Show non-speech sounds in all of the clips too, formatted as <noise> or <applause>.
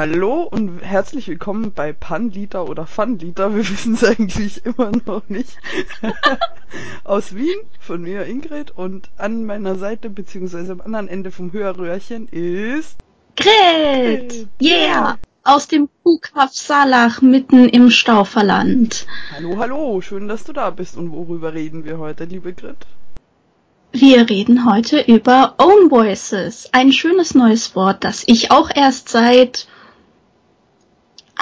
Hallo und herzlich willkommen bei Panliter oder Funliter, wir wissen es eigentlich immer noch nicht. <laughs> Aus Wien, von mir Ingrid und an meiner Seite beziehungsweise am anderen Ende vom Hörröhrchen ist Gret! Yeah! Aus dem Kuhkaff Salach mitten im Stauferland. Hallo, hallo, schön, dass du da bist. Und worüber reden wir heute, liebe Grit? Wir reden heute über Own Voices. Ein schönes neues Wort, das ich auch erst seit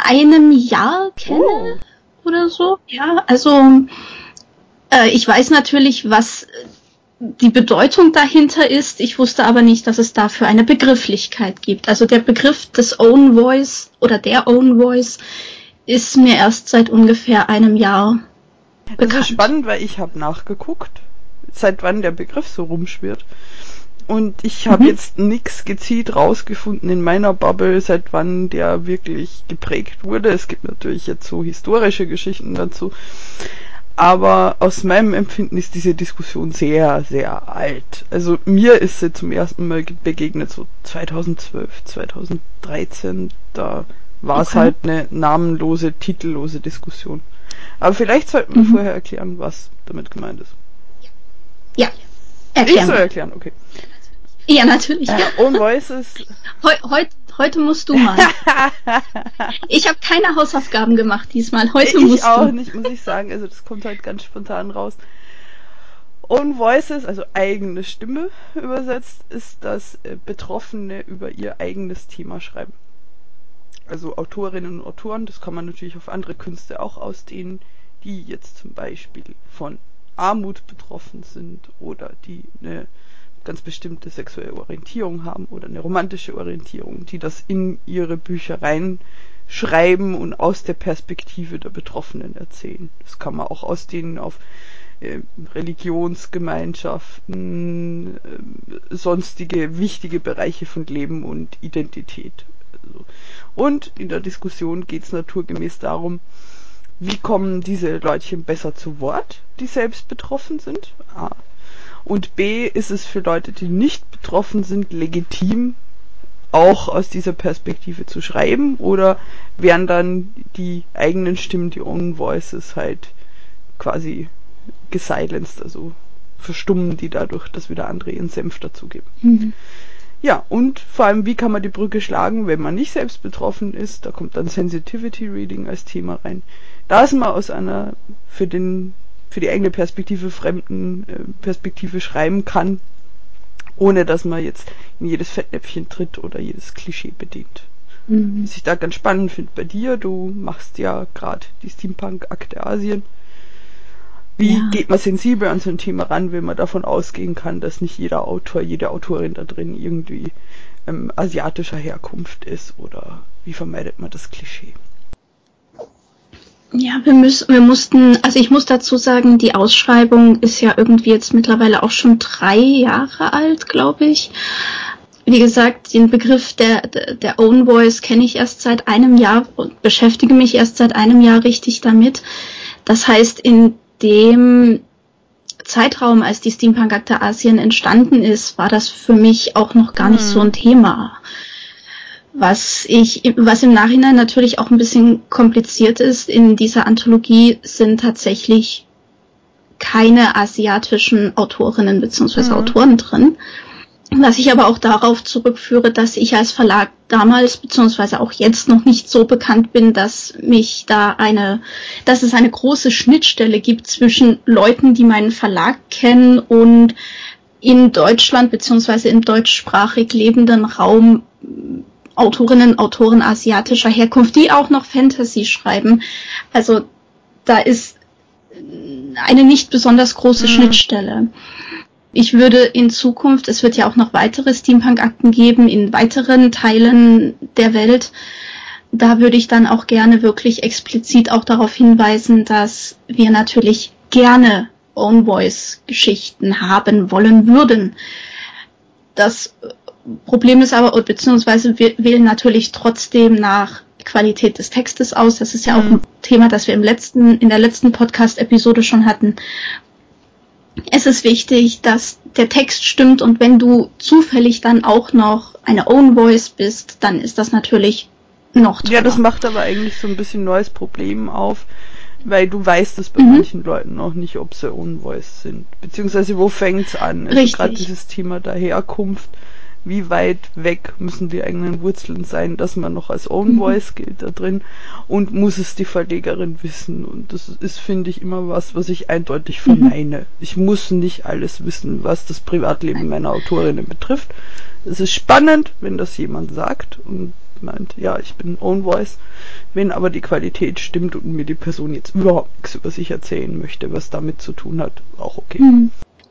einem Jahr kenne oh. oder so. Ja, also äh, ich weiß natürlich, was die Bedeutung dahinter ist. Ich wusste aber nicht, dass es dafür eine Begrifflichkeit gibt. Also der Begriff des Own Voice oder der Own Voice ist mir erst seit ungefähr einem Jahr bekannt. Das ist spannend, weil ich habe nachgeguckt, seit wann der Begriff so rumschwirrt. Und ich habe mhm. jetzt nichts gezielt rausgefunden in meiner Bubble, seit wann der wirklich geprägt wurde. Es gibt natürlich jetzt so historische Geschichten dazu. Aber aus meinem Empfinden ist diese Diskussion sehr, sehr alt. Also mir ist sie zum ersten Mal begegnet, so 2012, 2013. Da war es okay. halt eine namenlose, titellose Diskussion. Aber vielleicht sollten wir mhm. vorher erklären, was damit gemeint ist. Ja, erklären. Ich soll erklären, okay. Ja, natürlich. Äh, Own Voices. Heu, heut, heute musst du mal. <laughs> ich habe keine Hausaufgaben gemacht diesmal. Heute ich musst du. Ich auch nicht, muss ich sagen. Also das kommt halt ganz spontan raus. Own Voices, also eigene Stimme übersetzt, ist, dass äh, Betroffene über ihr eigenes Thema schreiben. Also Autorinnen und Autoren, das kann man natürlich auf andere Künste auch ausdehnen, die jetzt zum Beispiel von Armut betroffen sind oder die eine ganz bestimmte sexuelle Orientierung haben oder eine romantische Orientierung, die das in ihre Bücher reinschreiben und aus der Perspektive der Betroffenen erzählen. Das kann man auch ausdehnen auf äh, Religionsgemeinschaften, äh, sonstige wichtige Bereiche von Leben und Identität. Also. Und in der Diskussion geht es naturgemäß darum, wie kommen diese Leutchen besser zu Wort, die selbst betroffen sind? Und B ist es für Leute, die nicht betroffen sind, legitim, auch aus dieser Perspektive zu schreiben oder werden dann die eigenen Stimmen, die Own Voices halt quasi gesilenced, also verstummen die dadurch, dass wieder andere ihren Senf dazugeben. Mhm. Ja, und vor allem, wie kann man die Brücke schlagen, wenn man nicht selbst betroffen ist? Da kommt dann Sensitivity Reading als Thema rein. Da ist man aus einer für den für die eigene Perspektive fremden äh, Perspektive schreiben kann, ohne dass man jetzt in jedes Fettnäpfchen tritt oder jedes Klischee bedient. Mhm. Was ich da ganz spannend finde bei dir, du machst ja gerade die Steampunk-Akte Asien. Wie ja. geht man sensibel an so ein Thema ran, wenn man davon ausgehen kann, dass nicht jeder Autor, jede Autorin da drin irgendwie ähm, asiatischer Herkunft ist oder wie vermeidet man das Klischee? Ja, wir müssen, wir mussten, also ich muss dazu sagen, die Ausschreibung ist ja irgendwie jetzt mittlerweile auch schon drei Jahre alt, glaube ich. Wie gesagt, den Begriff der, der Own Voice kenne ich erst seit einem Jahr und beschäftige mich erst seit einem Jahr richtig damit. Das heißt, in dem Zeitraum, als die Steampunk-Akte Asien entstanden ist, war das für mich auch noch gar nicht so ein mhm. Thema. Was ich, was im Nachhinein natürlich auch ein bisschen kompliziert ist, in dieser Anthologie sind tatsächlich keine asiatischen Autorinnen bzw. Mhm. Autoren drin. Was ich aber auch darauf zurückführe, dass ich als Verlag damals beziehungsweise auch jetzt noch nicht so bekannt bin, dass mich da eine, dass es eine große Schnittstelle gibt zwischen Leuten, die meinen Verlag kennen und in Deutschland beziehungsweise im deutschsprachig lebenden Raum Autorinnen, Autoren asiatischer Herkunft, die auch noch Fantasy schreiben. Also da ist eine nicht besonders große mhm. Schnittstelle. Ich würde in Zukunft, es wird ja auch noch weitere Steampunk-Akten geben in weiteren Teilen der Welt, da würde ich dann auch gerne wirklich explizit auch darauf hinweisen, dass wir natürlich gerne Own Voice Geschichten haben wollen würden. Das Problem ist aber, beziehungsweise wir wählen natürlich trotzdem nach Qualität des Textes aus. Das ist ja mhm. auch ein Thema, das wir im letzten, in der letzten Podcast-Episode schon hatten. Es ist wichtig, dass der Text stimmt und wenn du zufällig dann auch noch eine Own Voice bist, dann ist das natürlich noch toller. Ja, das macht aber eigentlich so ein bisschen neues Problem auf, weil du weißt es bei mhm. manchen Leuten noch nicht, ob sie Own Voice sind. Beziehungsweise wo fängt's an? Also gerade dieses Thema der Herkunft. Wie weit weg müssen die eigenen Wurzeln sein, dass man noch als Own mhm. Voice gilt da drin? Und muss es die Verlegerin wissen? Und das ist, finde ich, immer was, was ich eindeutig mhm. verneine. Mhm. Ich muss nicht alles wissen, was das Privatleben meiner Autorinnen betrifft. Es ist spannend, wenn das jemand sagt und meint, ja, ich bin Own Voice. Wenn aber die Qualität stimmt und mir die Person jetzt überhaupt nichts über sich erzählen möchte, was damit zu tun hat, auch okay. Mhm.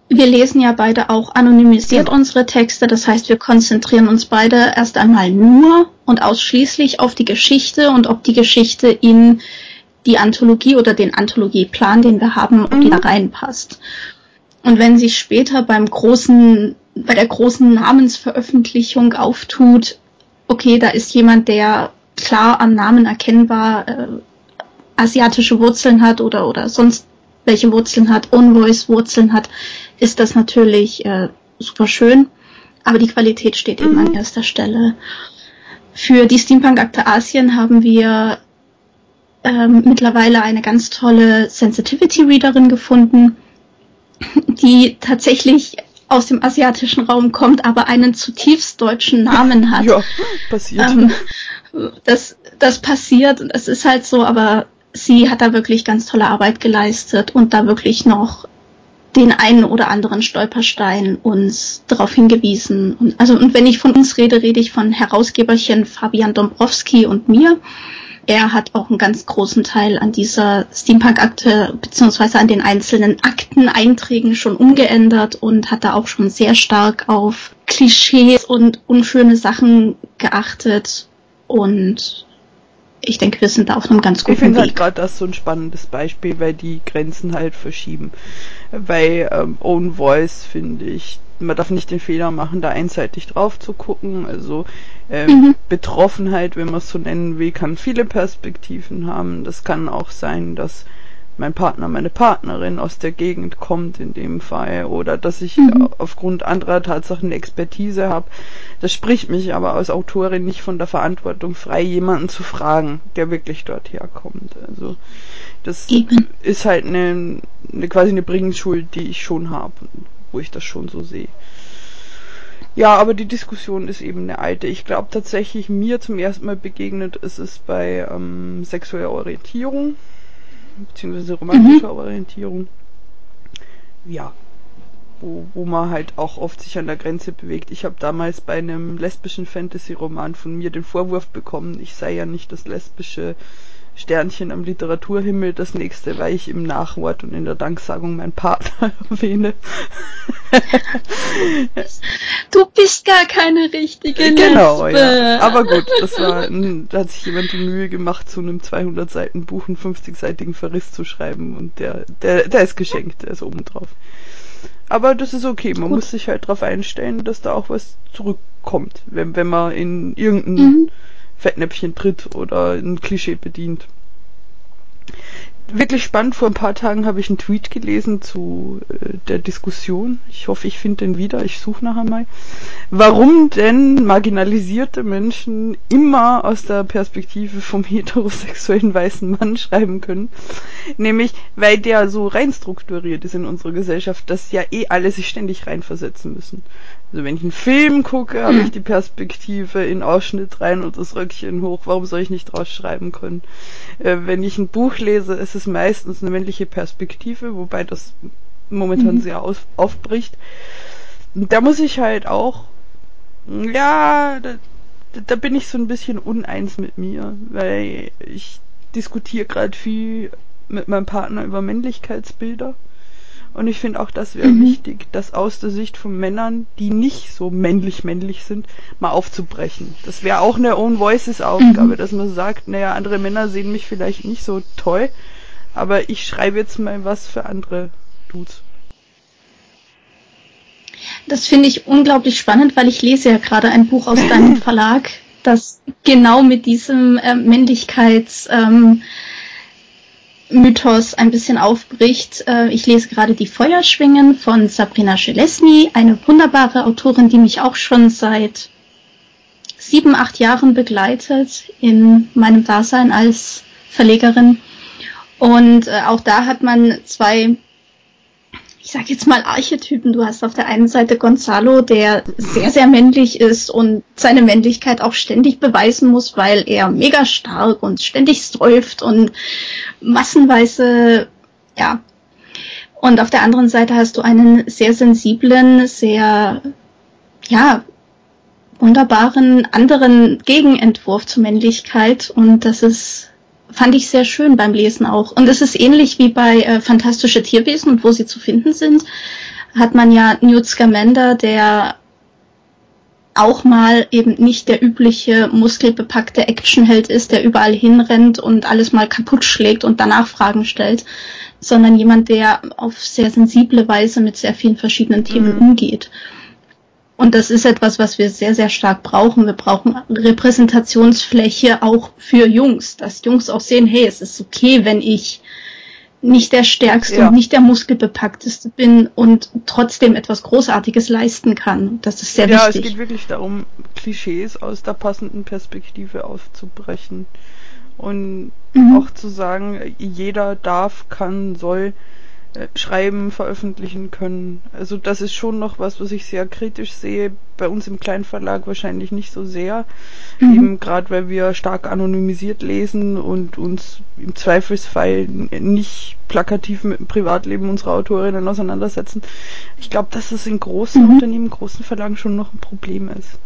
Wir lesen ja beide auch anonymisiert genau. unsere Texte, das heißt, wir konzentrieren uns beide erst einmal nur und ausschließlich auf die Geschichte und ob die Geschichte in die Anthologie oder den Anthologieplan, den wir haben, ob mhm. die da reinpasst. Und wenn sich später beim großen, bei der großen Namensveröffentlichung auftut, okay, da ist jemand, der klar am Namen erkennbar äh, asiatische Wurzeln hat oder, oder sonst welche Wurzeln hat, Unvoice-Wurzeln hat, ist das natürlich äh, super schön. Aber die Qualität steht mhm. eben an mhm. erster Stelle. Für die Steampunk-Akte Asien haben wir ähm, mittlerweile eine ganz tolle Sensitivity-Readerin gefunden, die tatsächlich aus dem asiatischen Raum kommt, aber einen zutiefst deutschen Namen <laughs> hat. Ja, passiert. Ähm, das, das passiert und es ist halt so, aber sie hat da wirklich ganz tolle Arbeit geleistet und da wirklich noch den einen oder anderen Stolperstein uns darauf hingewiesen. Und, also, und wenn ich von uns rede, rede ich von Herausgeberchen Fabian Dombrowski und mir. Er hat auch einen ganz großen Teil an dieser Steampunk-Akte beziehungsweise an den einzelnen Akteneinträgen schon umgeändert und hat da auch schon sehr stark auf Klischees und unschöne Sachen geachtet. Und ich denke, wir sind da auf einem ganz guten ich Weg. Ich finde halt gerade das so ein spannendes Beispiel, weil die Grenzen halt verschieben. Bei ähm, Own Voice finde ich, man darf nicht den Fehler machen, da einseitig drauf zu gucken. Also ähm, mhm. Betroffenheit, wenn man es so nennen will, kann viele Perspektiven haben. Das kann auch sein, dass mein Partner, meine Partnerin aus der Gegend kommt in dem Fall oder dass ich mhm. aufgrund anderer Tatsachen Expertise habe. Das spricht mich aber als Autorin nicht von der Verantwortung frei, jemanden zu fragen, der wirklich dort herkommt. Also das Eben. ist halt eine, eine quasi eine Bringschuld, die ich schon habe, wo ich das schon so sehe. Ja, aber die Diskussion ist eben eine alte. Ich glaube tatsächlich, mir zum ersten Mal begegnet ist es bei ähm, sexueller Orientierung, beziehungsweise romantischer mhm. Orientierung. Ja, wo, wo man halt auch oft sich an der Grenze bewegt. Ich habe damals bei einem lesbischen Fantasy-Roman von mir den Vorwurf bekommen, ich sei ja nicht das lesbische Sternchen am Literaturhimmel, das nächste, weil ich im Nachwort und in der Danksagung meinen Partner <laughs> erwähne. du bist gar keine richtige Genau, Lesbe. ja. Aber gut, das war, da hat sich jemand die Mühe gemacht, zu einem 200 Seiten Buch einen 50-seitigen Verriss zu schreiben und der, der, der ist geschenkt, der ist oben drauf. Aber das ist okay, man gut. muss sich halt darauf einstellen, dass da auch was zurückkommt, wenn, wenn man in irgendein mhm. Fettnäpfchen tritt oder ein Klischee bedient wirklich spannend. Vor ein paar Tagen habe ich einen Tweet gelesen zu äh, der Diskussion. Ich hoffe, ich finde den wieder. Ich suche nachher mal. Warum denn marginalisierte Menschen immer aus der Perspektive vom heterosexuellen weißen Mann schreiben können? Nämlich, weil der so rein strukturiert ist in unserer Gesellschaft, dass ja eh alle sich ständig reinversetzen müssen. Also wenn ich einen Film gucke, habe ich <clears throat> die Perspektive in Ausschnitt rein und das Röckchen hoch. Warum soll ich nicht draus schreiben können? Äh, wenn ich ein Buch lese, ist es meistens eine männliche Perspektive, wobei das momentan mhm. sehr auf, aufbricht. Da muss ich halt auch, ja, da, da bin ich so ein bisschen uneins mit mir, weil ich diskutiere gerade viel mit meinem Partner über Männlichkeitsbilder und ich finde auch, das wäre mhm. wichtig, das aus der Sicht von Männern, die nicht so männlich-männlich sind, mal aufzubrechen. Das wäre auch eine Own Voices Aufgabe, mhm. dass man sagt, naja, andere Männer sehen mich vielleicht nicht so toll, aber ich schreibe jetzt mal was für andere Dudes. Das finde ich unglaublich spannend, weil ich lese ja gerade ein Buch aus deinem <laughs> Verlag, das genau mit diesem äh, Männlichkeits ähm, Mythos ein bisschen aufbricht. Äh, ich lese gerade Die Feuerschwingen von Sabrina Schelesny, eine wunderbare Autorin, die mich auch schon seit sieben, acht Jahren begleitet in meinem Dasein als Verlegerin. Und äh, auch da hat man zwei ich sag jetzt mal Archetypen. Du hast auf der einen Seite Gonzalo, der sehr, sehr männlich ist und seine Männlichkeit auch ständig beweisen muss, weil er mega stark und ständig säuft und massenweise, ja. Und auf der anderen Seite hast du einen sehr sensiblen, sehr, ja, wunderbaren anderen Gegenentwurf zur Männlichkeit und das ist fand ich sehr schön beim Lesen auch. Und es ist ähnlich wie bei äh, Fantastische Tierwesen und wo sie zu finden sind, hat man ja Newt Scamander, der auch mal eben nicht der übliche muskelbepackte Actionheld ist, der überall hinrennt und alles mal kaputt schlägt und danach Fragen stellt, sondern jemand, der auf sehr sensible Weise mit sehr vielen verschiedenen Themen mhm. umgeht. Und das ist etwas, was wir sehr, sehr stark brauchen. Wir brauchen Repräsentationsfläche auch für Jungs, dass Jungs auch sehen, hey, es ist okay, wenn ich nicht der stärkste ja. und nicht der muskelbepackteste bin und trotzdem etwas Großartiges leisten kann. Das ist sehr ja, wichtig. Ja, es geht wirklich darum, Klischees aus der passenden Perspektive aufzubrechen und mhm. auch zu sagen, jeder darf, kann, soll schreiben, veröffentlichen können. Also das ist schon noch was, was ich sehr kritisch sehe. Bei uns im Kleinverlag wahrscheinlich nicht so sehr. Mhm. Eben gerade weil wir stark anonymisiert lesen und uns im Zweifelsfall nicht plakativ mit dem Privatleben unserer Autorinnen auseinandersetzen. Ich glaube, dass es in großen mhm. Unternehmen, großen Verlagen schon noch ein Problem ist.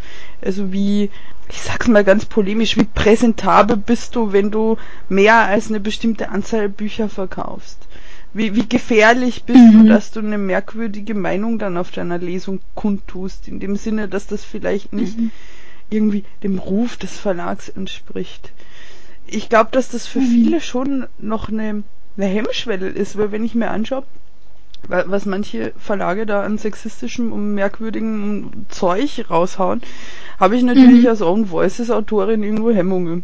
Also wie, ich sag's mal ganz polemisch, wie präsentabel bist du, wenn du mehr als eine bestimmte Anzahl Bücher verkaufst? Wie, wie gefährlich bist mhm. du, dass du eine merkwürdige Meinung dann auf deiner Lesung kundtust, in dem Sinne, dass das vielleicht nicht mhm. irgendwie dem Ruf des Verlags entspricht. Ich glaube, dass das für mhm. viele schon noch eine, eine Hemmschwelle ist, weil wenn ich mir anschaue, was manche Verlage da an sexistischem und merkwürdigem Zeug raushauen, habe ich natürlich mhm. als Own Voices Autorin irgendwo Hemmungen.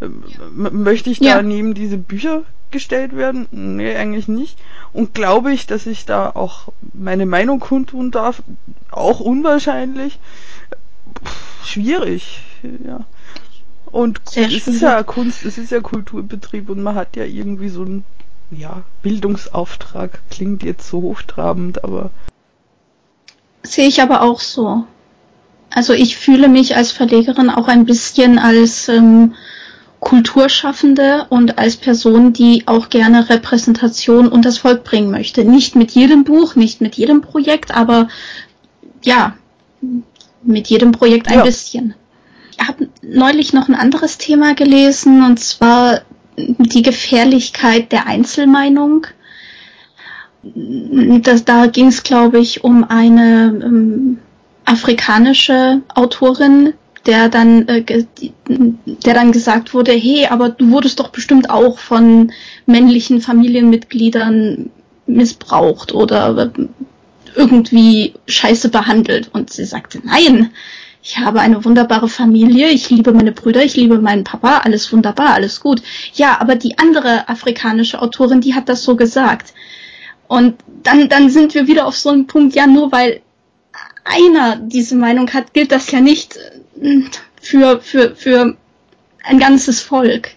Ähm, möchte ich da ja. neben diese Bücher gestellt werden? Nee, eigentlich nicht. Und glaube ich, dass ich da auch meine Meinung kundtun darf? Auch unwahrscheinlich. Pff, schwierig, ja. Und Sehr es ist ja Kunst, es ist ja Kulturbetrieb und man hat ja irgendwie so einen ja, Bildungsauftrag. Klingt jetzt so hochtrabend, aber. Sehe ich aber auch so. Also ich fühle mich als Verlegerin auch ein bisschen als ähm, Kulturschaffende und als Person, die auch gerne Repräsentation und das Volk bringen möchte. Nicht mit jedem Buch, nicht mit jedem Projekt, aber ja, mit jedem Projekt ein ja. bisschen. Ich habe neulich noch ein anderes Thema gelesen und zwar die Gefährlichkeit der Einzelmeinung. Das, da ging es, glaube ich, um eine ähm, afrikanische Autorin, der dann, äh, der dann gesagt wurde, hey, aber du wurdest doch bestimmt auch von männlichen Familienmitgliedern missbraucht oder irgendwie scheiße behandelt. Und sie sagte, nein, ich habe eine wunderbare Familie, ich liebe meine Brüder, ich liebe meinen Papa, alles wunderbar, alles gut. Ja, aber die andere afrikanische Autorin, die hat das so gesagt. Und dann, dann sind wir wieder auf so einem Punkt, ja, nur weil einer diese Meinung hat, gilt das ja nicht äh, für, für, für ein ganzes Volk.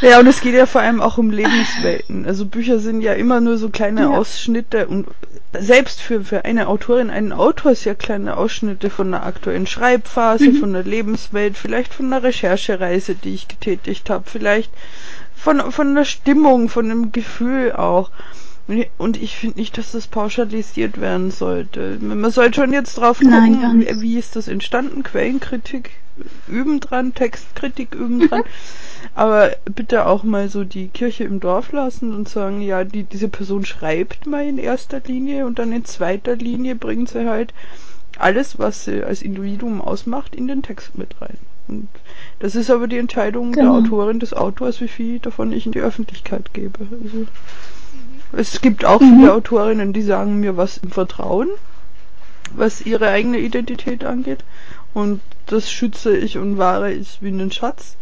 Ja, und es geht ja vor allem auch um Lebenswelten. Also Bücher sind ja immer nur so kleine ja. Ausschnitte und selbst für, für eine Autorin, einen Autor ist ja kleine Ausschnitte von einer aktuellen Schreibphase, mhm. von einer Lebenswelt, vielleicht von einer Recherchereise, die ich getätigt habe, vielleicht von, von der Stimmung, von einem Gefühl auch. Und ich finde nicht, dass das pauschalisiert werden sollte. Man sollte schon jetzt drauf gucken, Nein, wie, ist das entstanden? Quellenkritik üben dran, Textkritik üben dran. <laughs> Aber bitte auch mal so die Kirche im Dorf lassen und sagen, ja, die, diese Person schreibt mal in erster Linie und dann in zweiter Linie bringt sie halt alles, was sie als Individuum ausmacht, in den Text mit rein. Und das ist aber die Entscheidung genau. der Autorin, des Autors, wie viel davon ich in die Öffentlichkeit gebe. Also es gibt auch mhm. viele Autorinnen, die sagen mir was im Vertrauen, was ihre eigene Identität angeht. Und das schütze ich und wahre ich wie einen Schatz.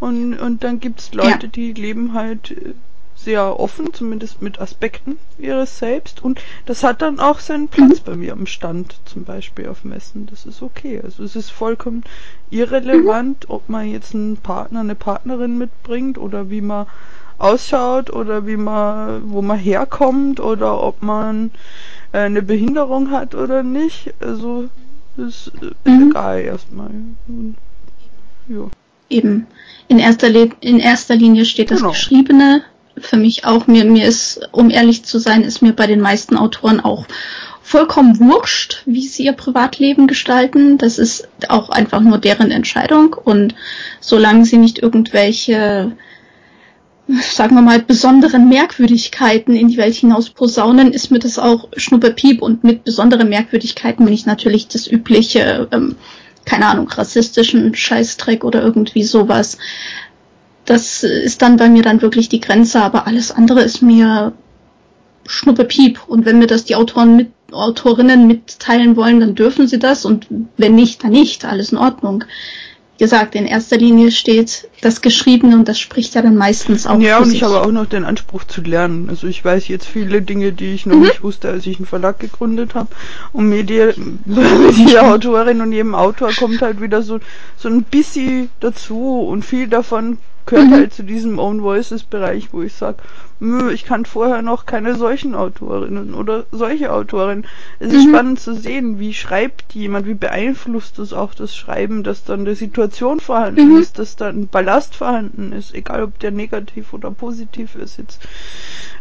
Und, und dann gibt's Leute, ja. die leben halt äh, sehr offen, zumindest mit Aspekten ihres Selbst. Und das hat dann auch seinen Platz mhm. bei mir am Stand, zum Beispiel auf Messen. Das ist okay. Also es ist vollkommen irrelevant, mhm. ob man jetzt einen Partner, eine Partnerin mitbringt oder wie man ausschaut oder wie man, wo man herkommt oder ob man äh, eine Behinderung hat oder nicht. Also ist, ist mhm. egal erstmal. Ja. Eben. In erster, in erster Linie steht das genau. Geschriebene. Für mich auch. Mir, mir ist, um ehrlich zu sein, ist mir bei den meisten Autoren auch vollkommen wurscht, wie sie ihr Privatleben gestalten. Das ist auch einfach nur deren Entscheidung. Und solange sie nicht irgendwelche sagen wir mal, besonderen Merkwürdigkeiten in die Welt hinaus posaunen, ist mir das auch Schnupperpiep und mit besonderen Merkwürdigkeiten bin ich natürlich das übliche, ähm, keine Ahnung, rassistischen Scheißdreck oder irgendwie sowas. Das ist dann bei mir dann wirklich die Grenze, aber alles andere ist mir Schnupperpiep. Und wenn mir das die Autoren mit, Autorinnen mitteilen wollen, dann dürfen sie das und wenn nicht, dann nicht. Alles in Ordnung gesagt, in erster Linie steht das Geschriebene und das spricht ja dann meistens auch. Ja, und sich. ich habe auch noch den Anspruch zu lernen. Also ich weiß jetzt viele Dinge, die ich noch mhm. nicht wusste, als ich einen Verlag gegründet habe. Und mit jeder <laughs> Autorin und jedem Autor kommt halt wieder so, so ein bisschen dazu und viel davon gehört mhm. halt zu diesem Own Voices Bereich, wo ich sage, ich kann vorher noch keine solchen Autorinnen oder solche Autorinnen. Es ist mhm. spannend zu sehen, wie schreibt jemand, wie beeinflusst das auch das Schreiben, dass dann eine Situation vorhanden mhm. ist, dass da ein Ballast vorhanden ist, egal ob der negativ oder positiv ist jetzt.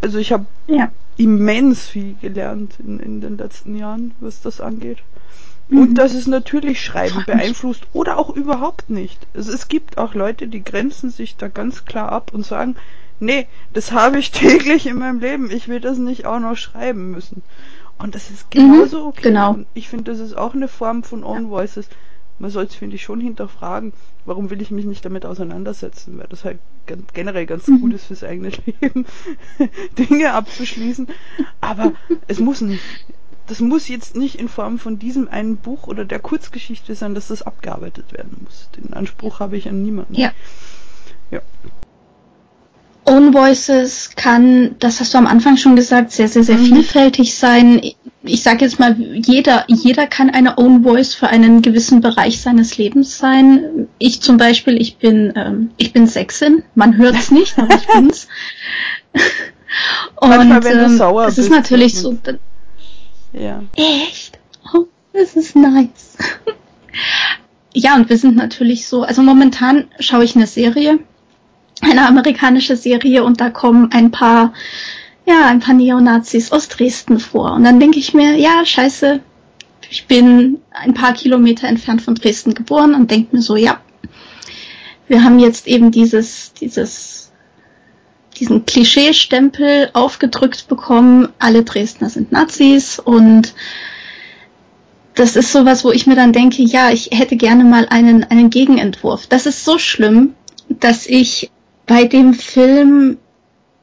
Also ich habe ja. immens viel gelernt in, in den letzten Jahren, was das angeht. Und mhm. dass es natürlich Schreiben beeinflusst oder auch überhaupt nicht. Also es gibt auch Leute, die grenzen sich da ganz klar ab und sagen, nee, das habe ich <laughs> täglich in meinem Leben. Ich will das nicht auch noch schreiben müssen. Und das ist genauso mhm, okay. Genau. Und ich finde, das ist auch eine Form von Own Voices. Man soll es, finde ich, schon hinterfragen, warum will ich mich nicht damit auseinandersetzen, weil das halt generell ganz mhm. gut ist fürs eigene <laughs> Leben, Dinge abzuschließen. Aber es muss nicht das muss jetzt nicht in Form von diesem einen Buch oder der Kurzgeschichte sein, dass das abgearbeitet werden muss. Den Anspruch habe ich an niemanden. Ja. Ja. Own Voices kann, das hast du am Anfang schon gesagt, sehr, sehr, sehr mhm. vielfältig sein. Ich sage jetzt mal, jeder, jeder kann eine Own Voice für einen gewissen Bereich seines Lebens sein. Ich zum Beispiel, ich bin, ähm, ich bin Sexin. Man hört es nicht, aber ich bin's. <laughs> Und Manchmal, wenn ähm, du sauer es ist natürlich so, ja. Echt? Oh, das ist nice. <laughs> ja, und wir sind natürlich so, also momentan schaue ich eine Serie, eine amerikanische Serie und da kommen ein paar, ja, ein paar Neonazis aus Dresden vor. Und dann denke ich mir, ja, scheiße, ich bin ein paar Kilometer entfernt von Dresden geboren und denke mir so, ja, wir haben jetzt eben dieses, dieses diesen Klischeestempel aufgedrückt bekommen, alle Dresdner sind Nazis und das ist sowas, wo ich mir dann denke, ja, ich hätte gerne mal einen, einen Gegenentwurf. Das ist so schlimm, dass ich bei dem Film,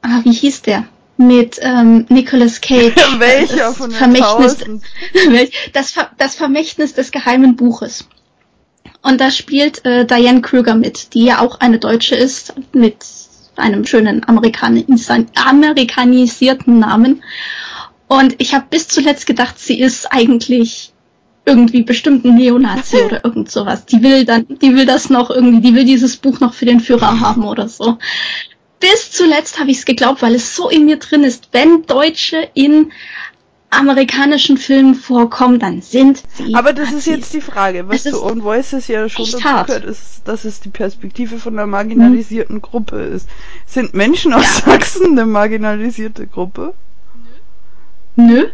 ah, wie hieß der? Mit ähm, Nicolas Cage. <laughs> Welcher von den Vermächtnis, <laughs> das, das Vermächtnis des geheimen Buches. Und da spielt äh, Diane Kruger mit, die ja auch eine Deutsche ist, mit einem schönen Amerikanis amerikanisierten Namen. Und ich habe bis zuletzt gedacht, sie ist eigentlich irgendwie bestimmt ein Neonazi oder irgend sowas. Die will dann, die will das noch irgendwie, die will dieses Buch noch für den Führer haben oder so. Bis zuletzt habe ich es geglaubt, weil es so in mir drin ist. Wenn Deutsche in amerikanischen Filmen vorkommen, dann sind sie. Aber das Nazis. ist jetzt die Frage, was zu Own Voices ja schon dazu gehört, ist, dass es die Perspektive von einer marginalisierten mhm. Gruppe ist. Sind Menschen aus ja. Sachsen eine marginalisierte Gruppe? Nö.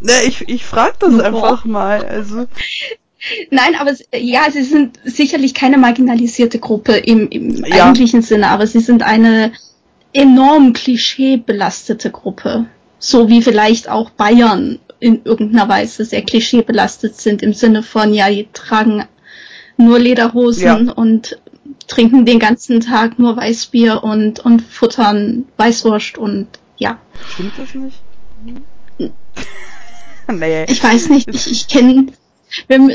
Ne, ich, ich frage das Boah. einfach mal. Also. Nein, aber ja, sie sind sicherlich keine marginalisierte Gruppe im, im ja. eigentlichen Sinne, aber sie sind eine enorm klischeebelastete Gruppe so wie vielleicht auch Bayern in irgendeiner Weise sehr klischeebelastet sind im Sinne von, ja, die tragen nur Lederhosen ja. und trinken den ganzen Tag nur Weißbier und, und futtern Weißwurst und ja. Stimmt das nicht? nee. Ich weiß nicht, ich, ich kenne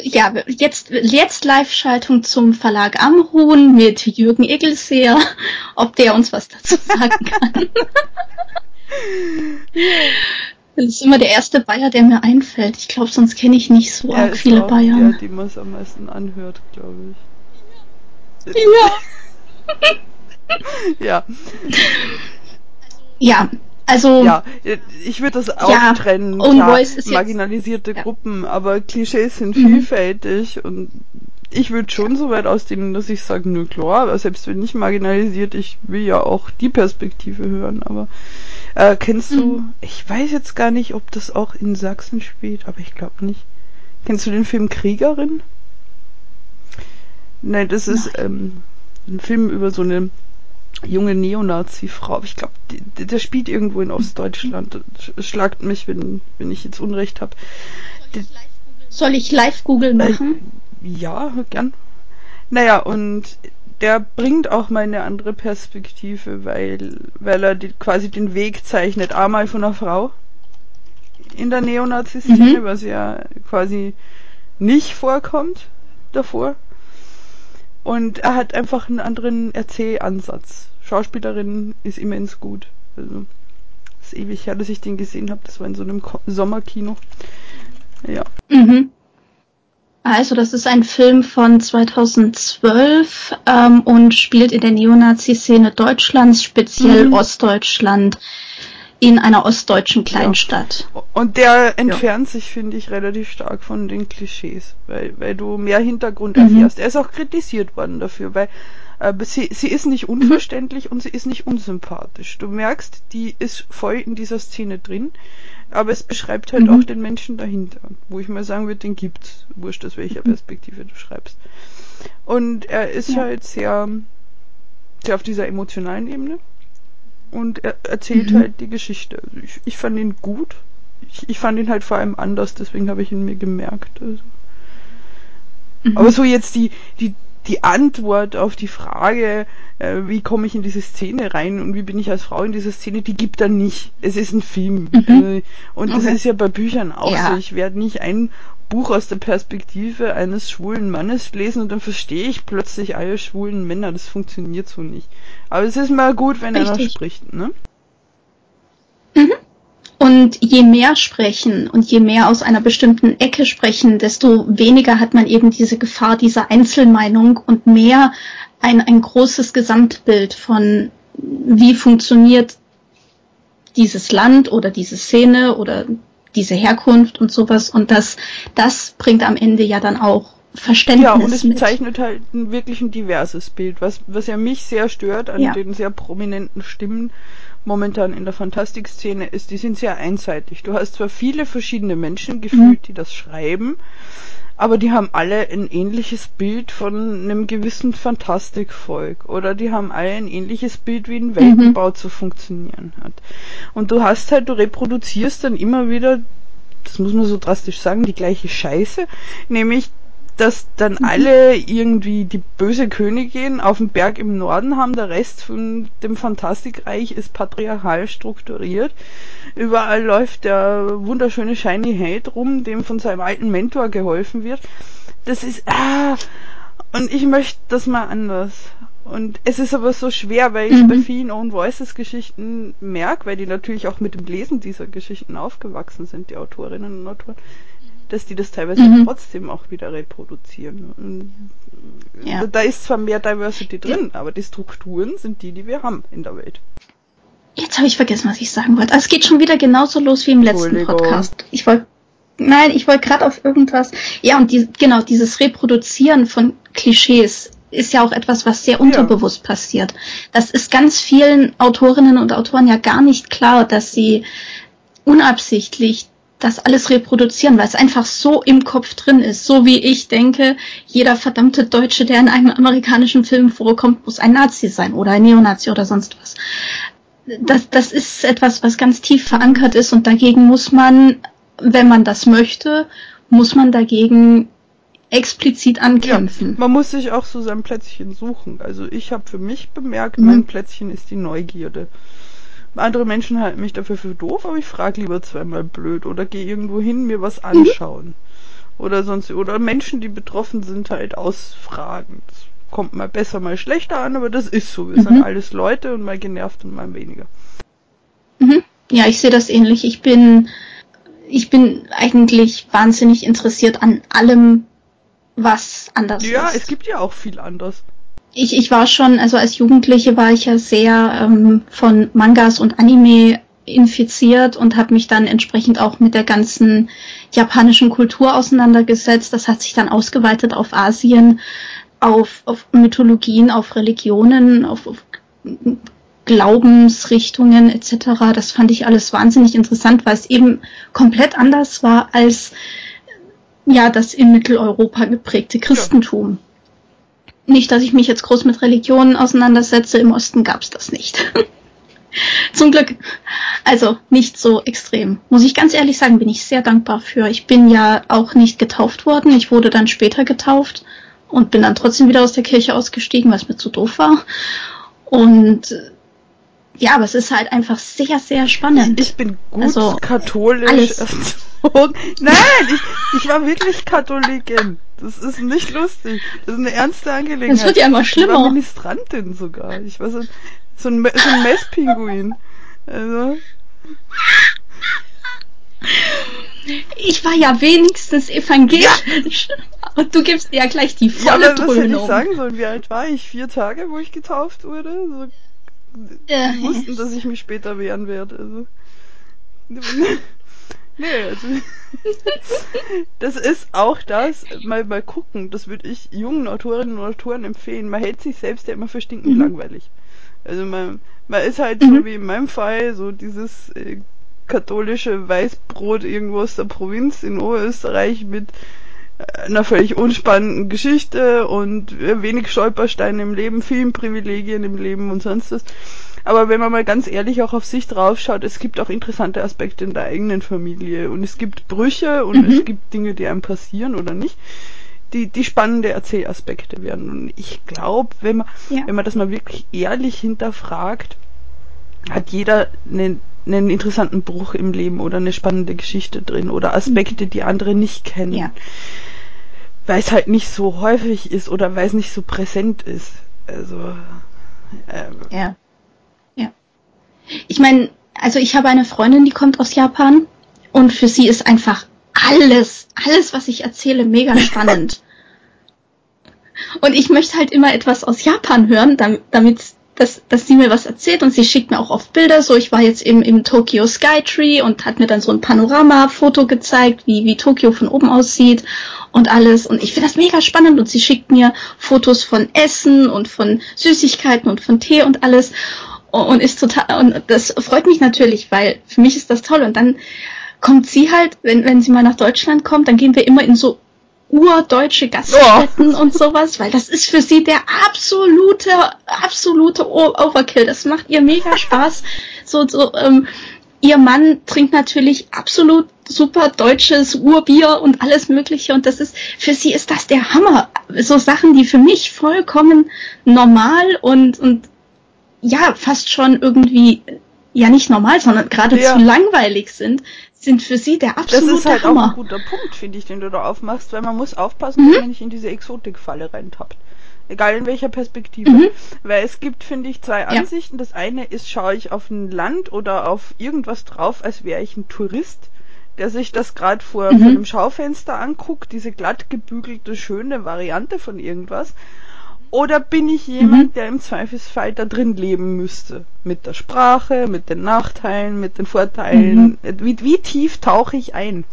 ja, jetzt, jetzt Live-Schaltung zum Verlag Amruhn mit Jürgen Egelseer, ob der uns was dazu sagen kann. <laughs> Das ist immer der erste Bayer, der mir einfällt. Ich glaube, sonst kenne ich nicht so arg viele auch Bayern. Der, die man es am meisten anhört, glaube ich. Ja. <laughs> ja. Ja, also. Ja, ich würde das auch ja, trennen. Klar, marginalisierte jetzt, Gruppen, ja. aber Klischees sind mhm. vielfältig und ich würde schon so weit ausdehnen, dass ich sage, nö klar, aber selbst wenn nicht marginalisiert, ich will ja auch die Perspektive hören, aber äh, kennst du, mhm. ich weiß jetzt gar nicht, ob das auch in Sachsen spielt, aber ich glaube nicht. Kennst du den Film Kriegerin? Nein, das ist ähm, ein Film über so eine junge Neonazi-Frau. Ich glaube, der spielt irgendwo in Ostdeutschland. Schlagt mich, wenn, wenn ich jetzt Unrecht habe. Soll ich live Google machen? Ja, gern. Naja, und der bringt auch mal eine andere Perspektive, weil, weil er die, quasi den Weg zeichnet, einmal von einer Frau in der Neonazi-Szene, mhm. was ja quasi nicht vorkommt davor. Und er hat einfach einen anderen Erzählansatz. Schauspielerin ist immens gut. Also, ist ewig her, dass ich den gesehen habe. Das war in so einem Ko Sommerkino. Ja. Mhm. Also, das ist ein Film von 2012 ähm, und spielt in der Neonazi-Szene Deutschlands, speziell mhm. Ostdeutschland, in einer ostdeutschen Kleinstadt. Ja. Und der entfernt ja. sich, finde ich, relativ stark von den Klischees, weil, weil du mehr Hintergrund mhm. erfährst. Er ist auch kritisiert worden dafür, weil äh, sie, sie ist nicht unverständlich mhm. und sie ist nicht unsympathisch. Du merkst, die ist voll in dieser Szene drin aber es beschreibt halt mhm. auch den Menschen dahinter, wo ich mal sagen würde, den gibt's, wurscht aus welcher mhm. Perspektive du schreibst. Und er ist ja. halt sehr, sehr auf dieser emotionalen Ebene und er erzählt mhm. halt die Geschichte. Also ich, ich fand ihn gut. Ich, ich fand ihn halt vor allem anders, deswegen habe ich ihn mir gemerkt. Also. Mhm. Aber so jetzt die, die, die Antwort auf die Frage, äh, wie komme ich in diese Szene rein und wie bin ich als Frau in dieser Szene, die gibt er nicht. Es ist ein Film. Mhm. Äh, und okay. das ist ja bei Büchern auch ja. so. Ich werde nicht ein Buch aus der Perspektive eines schwulen Mannes lesen und dann verstehe ich plötzlich alle schwulen Männer. Das funktioniert so nicht. Aber es ist mal gut, wenn Richtig. einer spricht, ne? Mhm. Und je mehr sprechen und je mehr aus einer bestimmten Ecke sprechen, desto weniger hat man eben diese Gefahr dieser Einzelmeinung und mehr ein, ein großes Gesamtbild von, wie funktioniert dieses Land oder diese Szene oder diese Herkunft und sowas. Und das, das bringt am Ende ja dann auch Verständnis. Ja, und es mit. zeichnet halt ein wirklich ein diverses Bild, was, was ja mich sehr stört an ja. den sehr prominenten Stimmen momentan in der Fantastikszene ist, die sind sehr einseitig. Du hast zwar viele verschiedene Menschen gefühlt, mhm. die das schreiben, aber die haben alle ein ähnliches Bild von einem gewissen Fantastikvolk oder die haben alle ein ähnliches Bild, wie ein Weltenbau mhm. zu funktionieren hat. Und du hast halt, du reproduzierst dann immer wieder, das muss man so drastisch sagen, die gleiche Scheiße, nämlich dass dann mhm. alle irgendwie die böse Königin auf dem Berg im Norden haben, der Rest von dem Fantastikreich ist patriarchal strukturiert. Überall läuft der wunderschöne Shiny Hate rum, dem von seinem alten Mentor geholfen wird. Das ist, ah, und ich möchte das mal anders. Und es ist aber so schwer, weil ich mhm. bei vielen Own Voices Geschichten merke, weil die natürlich auch mit dem Lesen dieser Geschichten aufgewachsen sind, die Autorinnen und Autoren, dass die das teilweise mhm. trotzdem auch wieder reproduzieren. Und ja. Da ist zwar mehr Diversity drin, aber die Strukturen sind die, die wir haben in der Welt. Jetzt habe ich vergessen, was ich sagen wollte. Also es geht schon wieder genauso los wie im letzten Podcast. Ich wollte Nein, ich wollte gerade auf irgendwas. Ja, und die, genau, dieses Reproduzieren von Klischees ist ja auch etwas, was sehr unterbewusst ja. passiert. Das ist ganz vielen Autorinnen und Autoren ja gar nicht klar, dass sie unabsichtlich das alles reproduzieren, weil es einfach so im Kopf drin ist. So wie ich denke, jeder verdammte Deutsche, der in einem amerikanischen Film vorkommt, muss ein Nazi sein oder ein Neonazi oder sonst was. Das, das ist etwas, was ganz tief verankert ist und dagegen muss man, wenn man das möchte, muss man dagegen explizit ankämpfen. Ja, man muss sich auch so sein Plätzchen suchen. Also ich habe für mich bemerkt, mhm. mein Plätzchen ist die Neugierde. Andere Menschen halten mich dafür für doof, aber ich frage lieber zweimal blöd oder gehe irgendwo hin, mir was anschauen. oder sonst oder Menschen, die betroffen sind, halt ausfragen. Das kommt mal besser, mal schlechter an, aber das ist so. Wir mhm. sind alles Leute und mal genervt und mal weniger. Mhm. Ja, ich sehe das ähnlich. Ich bin ich bin eigentlich wahnsinnig interessiert an allem, was anders ja, ist. Ja, es gibt ja auch viel anders. Ich, ich war schon, also als Jugendliche war ich ja sehr ähm, von Mangas und Anime infiziert und habe mich dann entsprechend auch mit der ganzen japanischen Kultur auseinandergesetzt. Das hat sich dann ausgeweitet auf Asien, auf, auf Mythologien, auf Religionen, auf, auf Glaubensrichtungen etc. Das fand ich alles wahnsinnig interessant, weil es eben komplett anders war als ja das in Mitteleuropa geprägte Christentum. Ja. Nicht, dass ich mich jetzt groß mit Religionen auseinandersetze, im Osten gab es das nicht. <laughs> Zum Glück. Also nicht so extrem. Muss ich ganz ehrlich sagen, bin ich sehr dankbar für. Ich bin ja auch nicht getauft worden. Ich wurde dann später getauft und bin dann trotzdem wieder aus der Kirche ausgestiegen, was mir zu doof war. Und ja, aber es ist halt einfach sehr, sehr spannend. Ich bin gut also, katholisch <laughs> erzogen. Nein, ich, ich war wirklich Katholikin. Das ist nicht lustig. Das ist eine ernste Angelegenheit. Das wird ja immer schlimmer. Ich war Ministrantin sogar. Ich war so, so ein, so ein Messpinguin. Also. Ich war ja wenigstens evangelisch. Ja. Und du gibst ja gleich die volle ja, aber was hätte ich sagen sollen? Wie alt war ich? Vier Tage, wo ich getauft wurde? So, ja. Wussten, dass ich mich später wehren werde. Also. <laughs> Nee, also. <laughs> das ist auch das, mal, mal gucken, das würde ich jungen Autorinnen und Autoren empfehlen. Man hält sich selbst ja immer für stinkend mhm. langweilig. Also man, man ist halt mhm. so wie in meinem Fall, so dieses äh, katholische Weißbrot irgendwo aus der Provinz in Oberösterreich mit einer völlig unspannenden Geschichte und wenig Stolpersteine im Leben, vielen Privilegien im Leben und sonst was. Aber wenn man mal ganz ehrlich auch auf sich draufschaut, es gibt auch interessante Aspekte in der eigenen Familie und es gibt Brüche und mhm. es gibt Dinge, die einem passieren oder nicht, die, die spannende Erzählaspekte werden. Und ich glaube, wenn man, ja. wenn man das mal wirklich ehrlich hinterfragt, hat jeder einen, einen interessanten Bruch im Leben oder eine spannende Geschichte drin oder Aspekte, die andere nicht kennen. Ja. Weil es halt nicht so häufig ist oder weil es nicht so präsent ist. Also. Ähm, ja. Ich meine, also ich habe eine Freundin, die kommt aus Japan und für sie ist einfach alles, alles, was ich erzähle, mega spannend. <laughs> und ich möchte halt immer etwas aus Japan hören, damit, damit dass, dass sie mir was erzählt und sie schickt mir auch oft Bilder. So, ich war jetzt eben im Tokyo Skytree und hat mir dann so ein Panorama-Foto gezeigt, wie, wie Tokio von oben aussieht und alles. Und ich finde das mega spannend und sie schickt mir Fotos von Essen und von Süßigkeiten und von Tee und alles und ist total, und das freut mich natürlich, weil für mich ist das toll. Und dann kommt sie halt, wenn, wenn sie mal nach Deutschland kommt, dann gehen wir immer in so urdeutsche Gaststätten oh. und sowas, weil das ist für sie der absolute, absolute Overkill. Das macht ihr mega Spaß. so, so, ähm, ihr Mann trinkt natürlich absolut super deutsches Urbier und alles Mögliche und das ist, für sie ist das der Hammer. So Sachen, die für mich vollkommen normal und, und ja fast schon irgendwie ja nicht normal, sondern geradezu ja. langweilig sind, sind für sie der absolute. Das ist halt Hammer. auch ein guter Punkt, finde ich, den du da aufmachst, weil man muss aufpassen, mhm. dass man nicht in diese Exotikfalle reintappt. Egal in welcher Perspektive. Mhm. Weil es gibt, finde ich, zwei Ansichten. Ja. Das eine ist, schaue ich auf ein Land oder auf irgendwas drauf, als wäre ich ein Tourist, der sich das gerade vor, mhm. vor einem Schaufenster anguckt, diese glatt gebügelte, schöne Variante von irgendwas. Oder bin ich jemand, mhm. der im Zweifelsfall da drin leben müsste? Mit der Sprache, mit den Nachteilen, mit den Vorteilen. Mhm. Wie, wie tief tauche ich ein?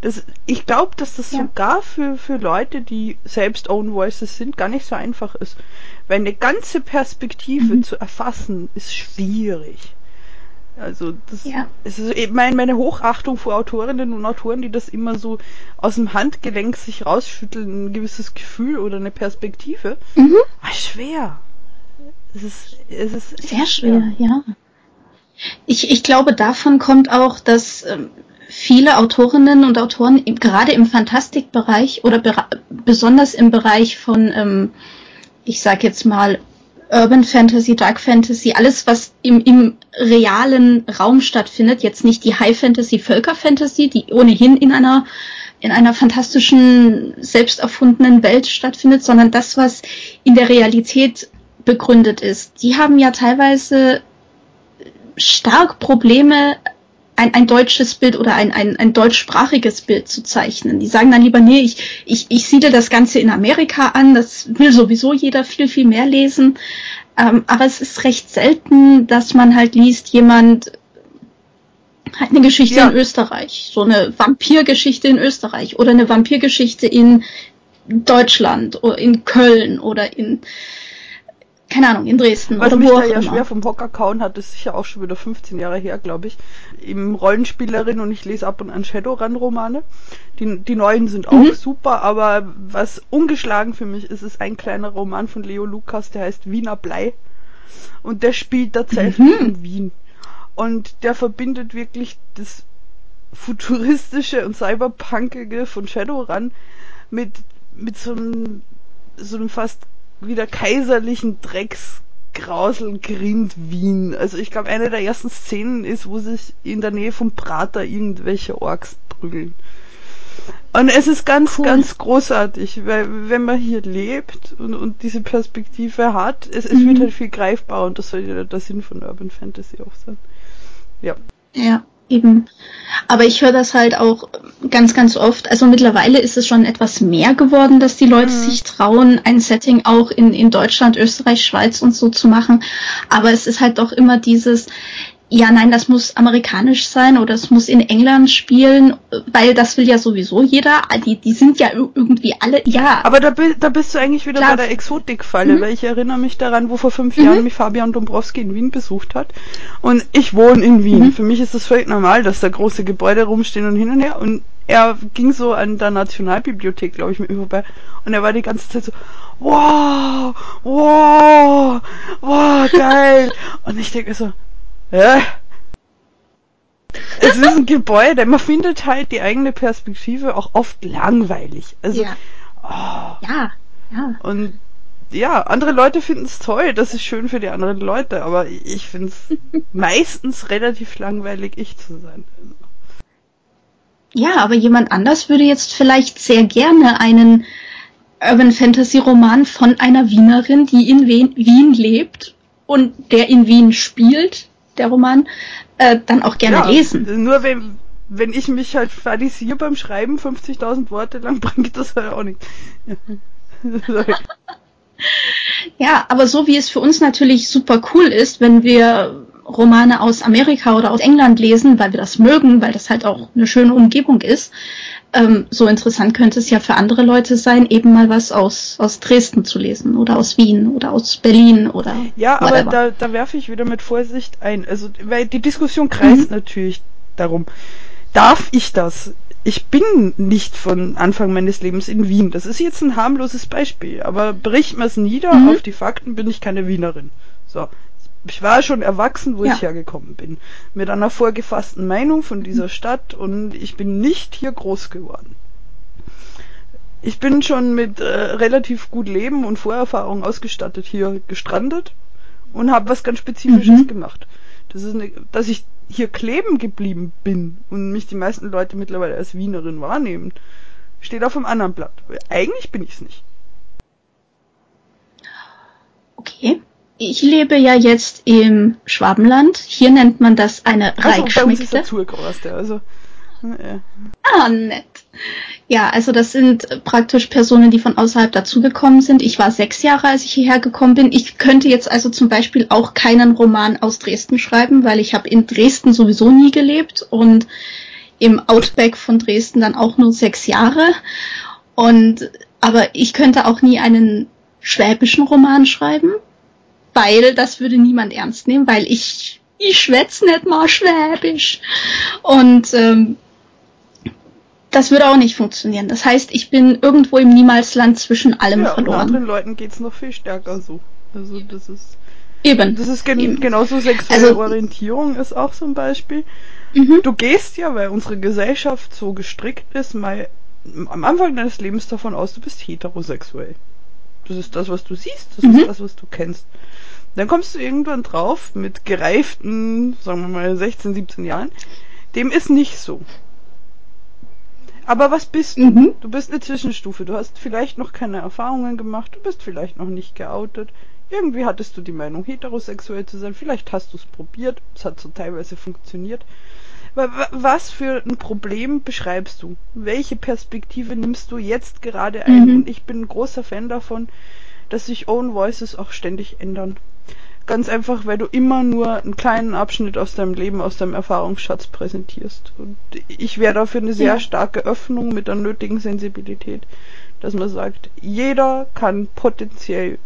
Das, ich glaube, dass das ja. sogar für, für Leute, die selbst Own Voices sind, gar nicht so einfach ist. Weil eine ganze Perspektive mhm. zu erfassen, ist schwierig. Also das ja. ist eben meine Hochachtung vor Autorinnen und Autoren, die das immer so aus dem Handgelenk sich rausschütteln, ein gewisses Gefühl oder eine Perspektive. Mhm. Ah, schwer. Es ist, es ist sehr schwer, ja. Ich, ich glaube, davon kommt auch, dass ähm, viele Autorinnen und Autoren im, gerade im Fantastikbereich oder besonders im Bereich von, ähm, ich sag jetzt mal, Urban Fantasy, Dark Fantasy, alles, was im, im realen Raum stattfindet, jetzt nicht die High Fantasy, Völker Fantasy, die ohnehin in einer in einer fantastischen, selbst erfundenen Welt stattfindet, sondern das, was in der Realität begründet ist. Die haben ja teilweise stark Probleme, ein, ein deutsches Bild oder ein, ein, ein deutschsprachiges Bild zu zeichnen. Die sagen dann lieber, nee, ich, ich, ich siedle das Ganze in Amerika an, das will sowieso jeder viel, viel mehr lesen. Ähm, aber es ist recht selten, dass man halt liest, jemand hat eine Geschichte ja. in Österreich, so eine Vampirgeschichte in Österreich oder eine Vampirgeschichte in Deutschland oder in Köln oder in keine Ahnung, in Dresden Was oder mich wo da ja immer. schwer vom Hocker kauen hat, ist sicher auch schon wieder 15 Jahre her, glaube ich. Im Rollenspielerin und ich lese ab und an Shadowrun-Romane. Die, die neuen sind auch mhm. super, aber was ungeschlagen für mich ist, ist ein kleiner Roman von Leo Lukas, der heißt Wiener Blei. Und der spielt tatsächlich mhm. in Wien. Und der verbindet wirklich das futuristische und cyberpunkige von Shadowrun mit, mit so einem, so einem fast wieder kaiserlichen Drecksgrausel Grind Wien. Also ich glaube, eine der ersten Szenen ist, wo sich in der Nähe vom Prater irgendwelche Orks prügeln. Und es ist ganz, cool. ganz großartig, weil wenn man hier lebt und, und diese Perspektive hat, es, es mhm. wird halt viel greifbar und das soll ja der Sinn von Urban Fantasy auch sein. Ja. Ja. Eben. Aber ich höre das halt auch ganz, ganz oft. Also mittlerweile ist es schon etwas mehr geworden, dass die Leute mhm. sich trauen, ein Setting auch in, in Deutschland, Österreich, Schweiz und so zu machen. Aber es ist halt doch immer dieses, ja, nein, das muss amerikanisch sein oder es muss in England spielen, weil das will ja sowieso jeder. Die, die sind ja irgendwie alle, ja. Aber da, da bist du eigentlich wieder klar. bei der Exotikfalle, mhm. weil ich erinnere mich daran, wo vor fünf mhm. Jahren mich Fabian Dombrowski in Wien besucht hat. Und ich wohne in Wien. Mhm. Für mich ist es völlig normal, dass da große Gebäude rumstehen und hin und her. Und er ging so an der Nationalbibliothek, glaube ich, mit mir vorbei. Und er war die ganze Zeit so, wow, wow, wow, geil. <laughs> und ich denke so, ja. Es ist ein Gebäude. Man findet halt die eigene Perspektive auch oft langweilig. Also, ja. Oh. ja, ja. Und ja, andere Leute finden es toll, das ist schön für die anderen Leute, aber ich finde es <laughs> meistens relativ langweilig, ich zu sein. Ja, aber jemand anders würde jetzt vielleicht sehr gerne einen Urban Fantasy Roman von einer Wienerin, die in Wien lebt und der in Wien spielt, der Roman, äh, dann auch gerne ja, lesen. Nur wenn, wenn ich mich halt fadisiere beim Schreiben, 50.000 Worte lang, <laughs> bringt das halt auch nichts. <laughs> ja, aber so wie es für uns natürlich super cool ist, wenn wir Romane aus Amerika oder aus England lesen, weil wir das mögen, weil das halt auch eine schöne Umgebung ist, ähm, so interessant könnte es ja für andere Leute sein, eben mal was aus, aus Dresden zu lesen oder aus Wien oder aus Berlin oder. Ja, whatever. aber da, da werfe ich wieder mit Vorsicht ein. Also, weil die Diskussion kreist mhm. natürlich darum. Darf ich das? Ich bin nicht von Anfang meines Lebens in Wien. Das ist jetzt ein harmloses Beispiel. Aber bricht man es nieder mhm. auf die Fakten, bin ich keine Wienerin. So ich war schon erwachsen, wo ja. ich hergekommen bin. Mit einer vorgefassten Meinung von dieser Stadt und ich bin nicht hier groß geworden. Ich bin schon mit äh, relativ gut Leben und Vorerfahrung ausgestattet hier gestrandet und habe was ganz Spezifisches mhm. gemacht. Das ist eine, dass ich hier kleben geblieben bin und mich die meisten Leute mittlerweile als Wienerin wahrnehmen, steht auf einem anderen Blatt. Eigentlich bin ich es nicht. Okay ich lebe ja jetzt im Schwabenland. Hier nennt man das eine also, Reichschmeckte. Also, ja. Ah, nett. Ja, also das sind praktisch Personen, die von außerhalb dazugekommen sind. Ich war sechs Jahre, als ich hierher gekommen bin. Ich könnte jetzt also zum Beispiel auch keinen Roman aus Dresden schreiben, weil ich habe in Dresden sowieso nie gelebt und im Outback von Dresden dann auch nur sechs Jahre. Und aber ich könnte auch nie einen schwäbischen Roman schreiben, weil das würde niemand ernst nehmen, weil ich ich schwätze nicht mal Schwäbisch. Und ähm, das würde auch nicht funktionieren. Das heißt, ich bin irgendwo im Niemalsland zwischen allem ja, verloren. Und anderen Leuten geht's noch viel stärker so. Also das ist eben. Das ist gen eben. genauso sexuelle also, Orientierung ist auch so ein Beispiel. Mhm. Du gehst ja, weil unsere Gesellschaft so gestrickt ist, mal am Anfang deines Lebens davon aus, du bist heterosexuell. Das ist das, was du siehst, das mhm. ist das, was du kennst. Dann kommst du irgendwann drauf mit gereiften, sagen wir mal 16, 17 Jahren, dem ist nicht so. Aber was bist du? Mhm. Du bist eine Zwischenstufe. Du hast vielleicht noch keine Erfahrungen gemacht, du bist vielleicht noch nicht geoutet. Irgendwie hattest du die Meinung, heterosexuell zu sein. Vielleicht hast du es probiert. Es hat so teilweise funktioniert. Was für ein Problem beschreibst du? Welche Perspektive nimmst du jetzt gerade ein? Mhm. Und ich bin ein großer Fan davon, dass sich Own Voices auch ständig ändern. Ganz einfach, weil du immer nur einen kleinen Abschnitt aus deinem Leben, aus deinem Erfahrungsschatz präsentierst. Und ich wäre dafür eine sehr ja. starke Öffnung mit der nötigen Sensibilität, dass man sagt, jeder kann potenziell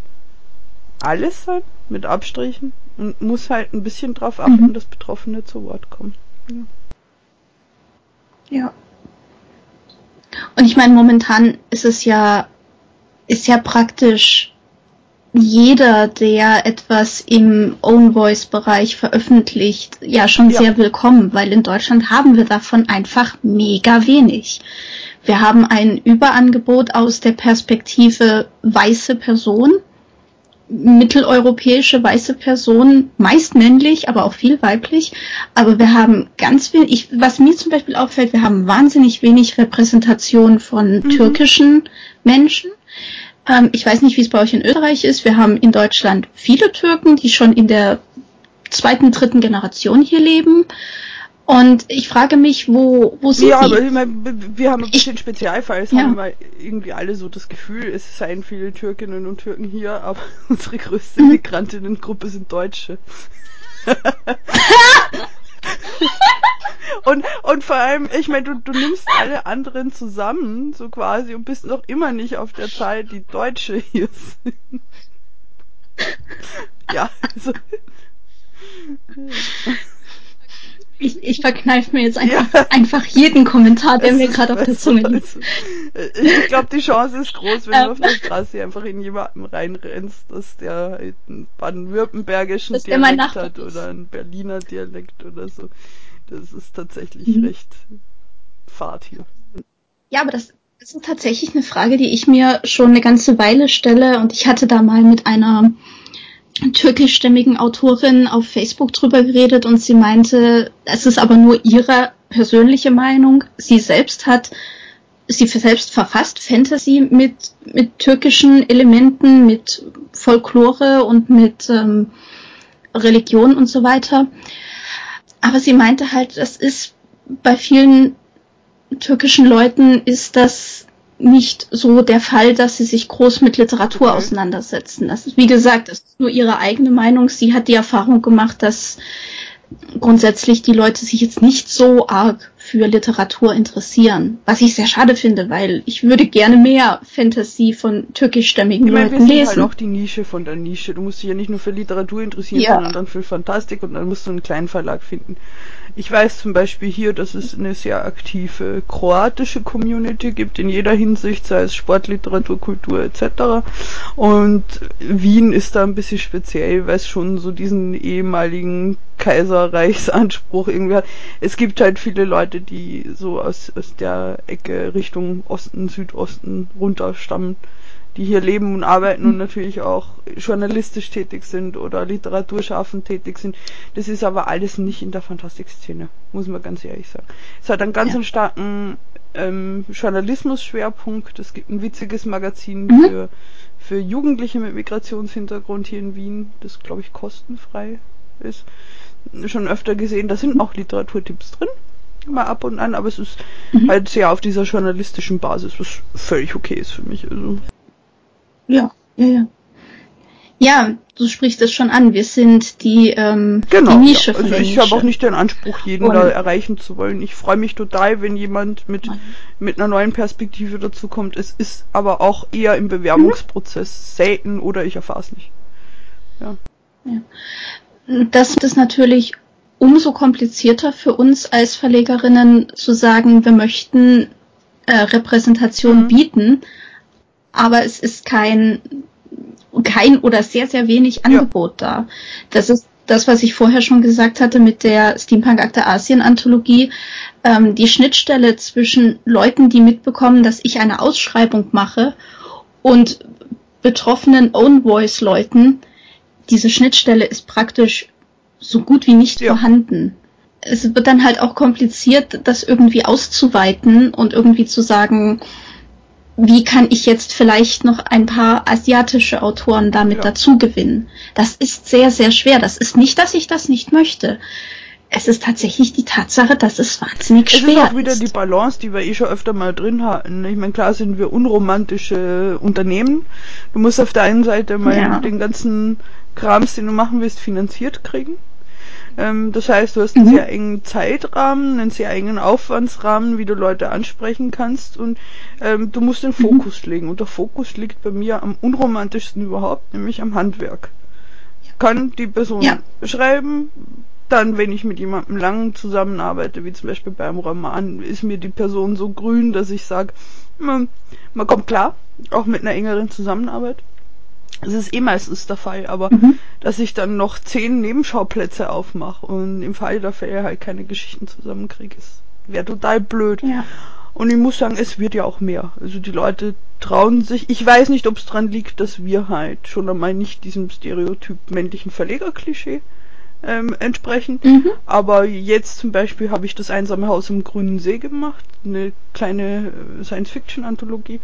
alles sein, mit Abstrichen, und muss halt ein bisschen drauf achten, mhm. dass Betroffene zu Wort kommen. Ja. Ja. Und ich meine, momentan ist es ja, ist ja praktisch jeder, der etwas im Own Voice Bereich veröffentlicht, ja schon ja. sehr willkommen, weil in Deutschland haben wir davon einfach mega wenig. Wir haben ein Überangebot aus der Perspektive weiße Person, mitteleuropäische weiße Person, meist männlich, aber auch viel weiblich. Aber wir haben ganz wenig, was mir zum Beispiel auffällt, wir haben wahnsinnig wenig Repräsentation von mhm. türkischen Menschen. Ähm, ich weiß nicht, wie es bei euch in Österreich ist. Wir haben in Deutschland viele Türken, die schon in der zweiten, dritten Generation hier leben. Und ich frage mich, wo, wo sind ja, die? Ja, aber ich mein, wir haben ein bisschen ich, Spezialfall. Es ja. haben wir irgendwie alle so das Gefühl, es seien viele Türkinnen und Türken hier, aber <laughs> unsere größte mhm. Migrantinnengruppe sind Deutsche. <laughs> und, und vor allem, ich meine, du, du nimmst alle anderen zusammen, so quasi, und bist noch immer nicht auf der Zahl, die Deutsche hier sind. <laughs> ja, also. Ich, ich verkneife mir jetzt einfach, ja. einfach jeden Kommentar, der es mir gerade auf der Zunge liegt. Ich glaube, die Chance ist groß, wenn ähm. du auf der Straße einfach in jemanden reinrennst, dass der einen baden-württembergischen Dialekt hat oder einen Berliner Dialekt oder so. Das ist tatsächlich mhm. recht fad hier. Ja, aber das, das ist tatsächlich eine Frage, die ich mir schon eine ganze Weile stelle und ich hatte da mal mit einer türkischstämmigen Autorin auf Facebook drüber geredet und sie meinte, es ist aber nur ihre persönliche Meinung. Sie selbst hat, sie selbst verfasst Fantasy mit, mit türkischen Elementen, mit Folklore und mit ähm, Religion und so weiter. Aber sie meinte halt, das ist bei vielen türkischen Leuten ist das nicht so der Fall, dass sie sich groß mit Literatur okay. auseinandersetzen. Das ist, wie gesagt, das ist nur ihre eigene Meinung. Sie hat die Erfahrung gemacht, dass grundsätzlich die Leute sich jetzt nicht so arg für Literatur interessieren. Was ich sehr schade finde, weil ich würde gerne mehr Fantasy von türkischstämmigen ich meine, Leuten wir sind halt auch die Nische von der Nische. Du musst dich ja nicht nur für Literatur interessieren, ja. sondern dann für Fantastik und dann musst du einen kleinen Verlag finden. Ich weiß zum Beispiel hier, dass es eine sehr aktive kroatische Community gibt in jeder Hinsicht, sei es Sport, Literatur, Kultur etc. Und Wien ist da ein bisschen speziell, weil es schon so diesen ehemaligen Kaiserreichsanspruch irgendwie hat. Es gibt halt viele Leute, die so aus, aus der Ecke Richtung Osten, Südosten runterstammen die hier leben und arbeiten und natürlich auch journalistisch tätig sind oder literaturschaffend tätig sind. Das ist aber alles nicht in der Fantastikszene, muss man ganz ehrlich sagen. Es hat einen ganz ja. starken ähm, Journalismus-Schwerpunkt. Es gibt ein witziges Magazin mhm. für, für Jugendliche mit Migrationshintergrund hier in Wien, das glaube ich kostenfrei ist. Schon öfter gesehen, da sind auch Literaturtipps drin mal ab und an, aber es ist mhm. halt sehr auf dieser journalistischen Basis, was völlig okay ist für mich. Also. Ja, ja, ja. Ja, du sprichst es schon an. Wir sind die, ähm, genau, die Nische ja. Also ich habe auch nicht den Anspruch, jeden und da erreichen zu wollen. Ich freue mich total, wenn jemand mit, mit einer neuen Perspektive dazu kommt. Es ist aber auch eher im Bewerbungsprozess mhm. selten oder ich erfahre es nicht. Ja. ja. Das ist natürlich umso komplizierter für uns als Verlegerinnen zu sagen, wir möchten äh, Repräsentation mhm. bieten aber es ist kein, kein oder sehr, sehr wenig Angebot ja. da. Das ist das, was ich vorher schon gesagt hatte mit der Steampunk Akte Asien Anthologie, ähm, die Schnittstelle zwischen Leuten, die mitbekommen, dass ich eine Ausschreibung mache und betroffenen Own Voice Leuten, diese Schnittstelle ist praktisch so gut wie nicht ja. vorhanden. Es wird dann halt auch kompliziert, das irgendwie auszuweiten und irgendwie zu sagen, wie kann ich jetzt vielleicht noch ein paar asiatische Autoren damit ja. dazu gewinnen? Das ist sehr, sehr schwer. Das ist nicht, dass ich das nicht möchte. Es ist tatsächlich die Tatsache, dass es wahnsinnig schwer ist. Es ist auch wieder ist. die Balance, die wir eh schon öfter mal drin hatten. Ich meine, klar sind wir unromantische Unternehmen. Du musst auf der einen Seite mal ja. den ganzen Krams, den du machen willst, finanziert kriegen. Ähm, das heißt, du hast einen mhm. sehr engen Zeitrahmen, einen sehr engen Aufwandsrahmen, wie du Leute ansprechen kannst und ähm, du musst den mhm. Fokus mhm. legen. Und der Fokus liegt bei mir am unromantischsten überhaupt, nämlich am Handwerk. Ich kann die Person ja. schreiben, dann, wenn ich mit jemandem lang zusammenarbeite, wie zum Beispiel beim Roman, ist mir die Person so grün, dass ich sage, man, man kommt klar, auch mit einer engeren Zusammenarbeit. Das ist eh meistens der Fall, aber mhm. dass ich dann noch zehn Nebenschauplätze aufmache und im Fall der Fälle halt keine Geschichten zusammenkriege, wäre total blöd. Ja. Und ich muss sagen, es wird ja auch mehr. Also die Leute trauen sich. Ich weiß nicht, ob es dran liegt, dass wir halt schon einmal nicht diesem Stereotyp männlichen Verleger-Klischee ähm, entsprechen. Mhm. Aber jetzt zum Beispiel habe ich das einsame Haus im Grünen See gemacht, eine kleine äh, Science-Fiction-Anthologie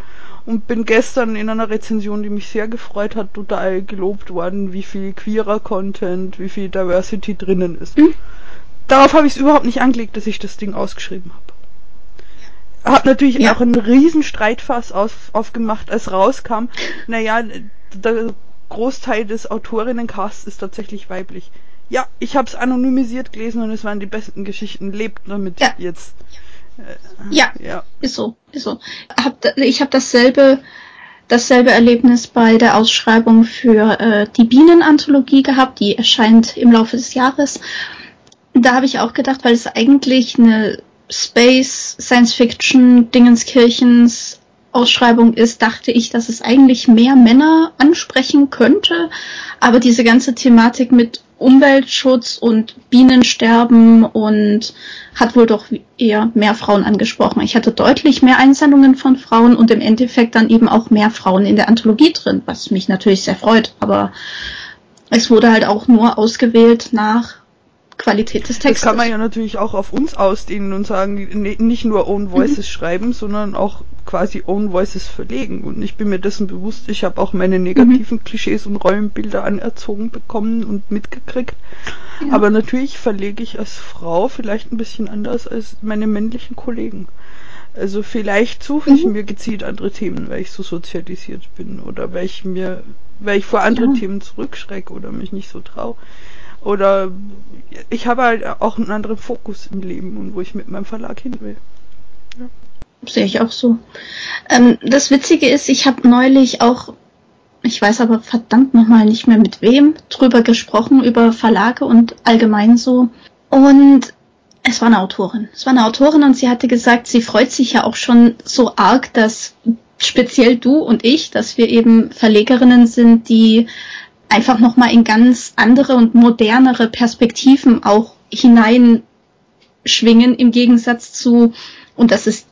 und bin gestern in einer Rezension, die mich sehr gefreut hat, total gelobt worden, wie viel queerer Content, wie viel Diversity drinnen ist. Mhm. Darauf habe ich es überhaupt nicht angelegt, dass ich das Ding ausgeschrieben habe. Hat natürlich ja. auch einen riesen Streitfass auf, aufgemacht, als rauskam. Naja, der Großteil des Autorinnencasts ist tatsächlich weiblich. Ja, ich habe es anonymisiert gelesen und es waren die besten Geschichten. Lebt damit ja. jetzt. Äh, ja, ja, ist so, ist so. Hab, ich habe dasselbe, dasselbe Erlebnis bei der Ausschreibung für äh, die Bienenanthologie gehabt, die erscheint im Laufe des Jahres. Da habe ich auch gedacht, weil es eigentlich eine Space, Science Fiction, Dingenskirchens Ausschreibung ist, dachte ich, dass es eigentlich mehr Männer ansprechen könnte. Aber diese ganze Thematik mit Umweltschutz und Bienensterben und hat wohl doch eher mehr Frauen angesprochen. Ich hatte deutlich mehr Einsendungen von Frauen und im Endeffekt dann eben auch mehr Frauen in der Anthologie drin, was mich natürlich sehr freut. Aber es wurde halt auch nur ausgewählt nach Qualität des Textes. Das kann man ja natürlich auch auf uns ausdehnen und sagen, nicht nur Own Voices mhm. schreiben, sondern auch quasi Own Voices verlegen. Und ich bin mir dessen bewusst, ich habe auch meine negativen mhm. Klischees und Rollenbilder anerzogen bekommen und mitgekriegt. Ja. Aber natürlich verlege ich als Frau vielleicht ein bisschen anders als meine männlichen Kollegen. Also vielleicht suche ich mhm. mir gezielt andere Themen, weil ich so sozialisiert bin oder weil ich mir, weil ich vor anderen ja. Themen zurückschrecke oder mich nicht so traue. Oder ich habe halt auch einen anderen Fokus im Leben und wo ich mit meinem Verlag hin will. Ja. Sehe ich auch so. Ähm, das Witzige ist, ich habe neulich auch, ich weiß aber verdammt nochmal nicht mehr mit wem, drüber gesprochen, über Verlage und allgemein so. Und es war eine Autorin. Es war eine Autorin und sie hatte gesagt, sie freut sich ja auch schon so arg, dass speziell du und ich, dass wir eben Verlegerinnen sind, die einfach nochmal in ganz andere und modernere Perspektiven auch hineinschwingen im Gegensatz zu, und das ist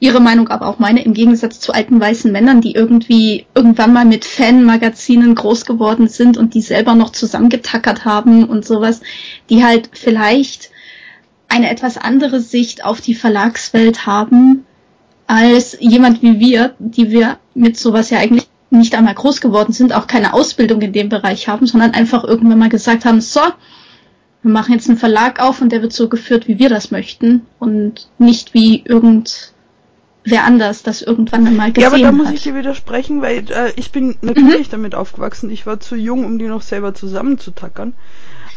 ihre Meinung, aber auch meine, im Gegensatz zu alten weißen Männern, die irgendwie irgendwann mal mit Fanmagazinen groß geworden sind und die selber noch zusammengetackert haben und sowas, die halt vielleicht eine etwas andere Sicht auf die Verlagswelt haben als jemand wie wir, die wir mit sowas ja eigentlich nicht einmal groß geworden sind, auch keine Ausbildung in dem Bereich haben, sondern einfach irgendwann mal gesagt haben, so, wir machen jetzt einen Verlag auf und der wird so geführt, wie wir das möchten und nicht wie irgendwer anders das irgendwann einmal gesehen hat. Ja, aber da muss hat. ich dir widersprechen, weil äh, ich bin natürlich mhm. damit aufgewachsen. Ich war zu jung, um die noch selber zusammenzutackern.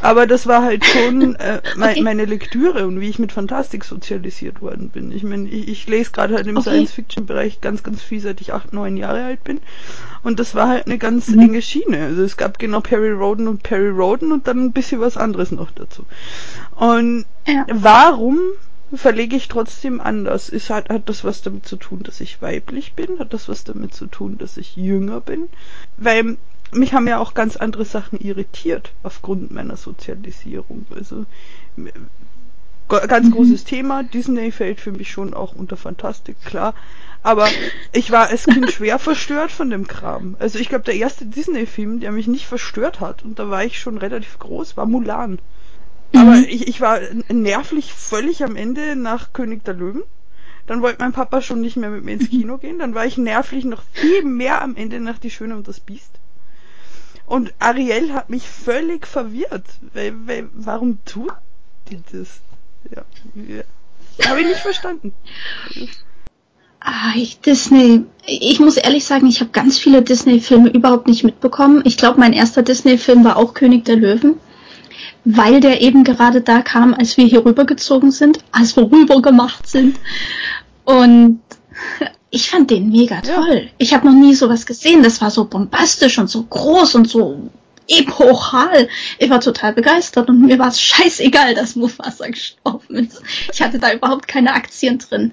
Aber das war halt schon <laughs> äh, me okay. meine Lektüre und wie ich mit Fantastik sozialisiert worden bin. Ich meine, ich, ich lese gerade halt im okay. Science-Fiction-Bereich ganz, ganz viel, seit ich acht, neun Jahre alt bin. Und das war halt eine ganz mhm. enge Schiene. Also es gab genau Perry Roden und Perry Roden und dann ein bisschen was anderes noch dazu. Und ja. warum verlege ich trotzdem anders? Ist halt, hat das was damit zu tun, dass ich weiblich bin? Hat das was damit zu tun, dass ich jünger bin? Weil mich haben ja auch ganz andere Sachen irritiert aufgrund meiner Sozialisierung. Also Ganz mhm. großes Thema. Disney fällt für mich schon auch unter Fantastik, klar. Aber ich war als Kind schwer verstört von dem Kram. Also ich glaube, der erste Disney-Film, der mich nicht verstört hat, und da war ich schon relativ groß, war Mulan. Mhm. Aber ich, ich war nervlich völlig am Ende nach König der Löwen. Dann wollte mein Papa schon nicht mehr mit mir ins Kino gehen. Dann war ich nervlich noch viel mehr am Ende nach Die Schöne und das Biest. Und Ariel hat mich völlig verwirrt. Weil, weil, warum tut die das? Ja, ja. Habe ich nicht verstanden. Ah, ich, Disney. Ich muss ehrlich sagen, ich habe ganz viele Disney-Filme überhaupt nicht mitbekommen. Ich glaube, mein erster Disney-Film war auch König der Löwen, weil der eben gerade da kam, als wir hier rübergezogen sind, als wir rüber gemacht sind. Und ich fand den mega toll. Ja. Ich habe noch nie sowas gesehen. Das war so bombastisch und so groß und so epochal. Ich war total begeistert und mir war es scheißegal, dass Mufasa gestorben ist. Ich hatte da überhaupt keine Aktien drin.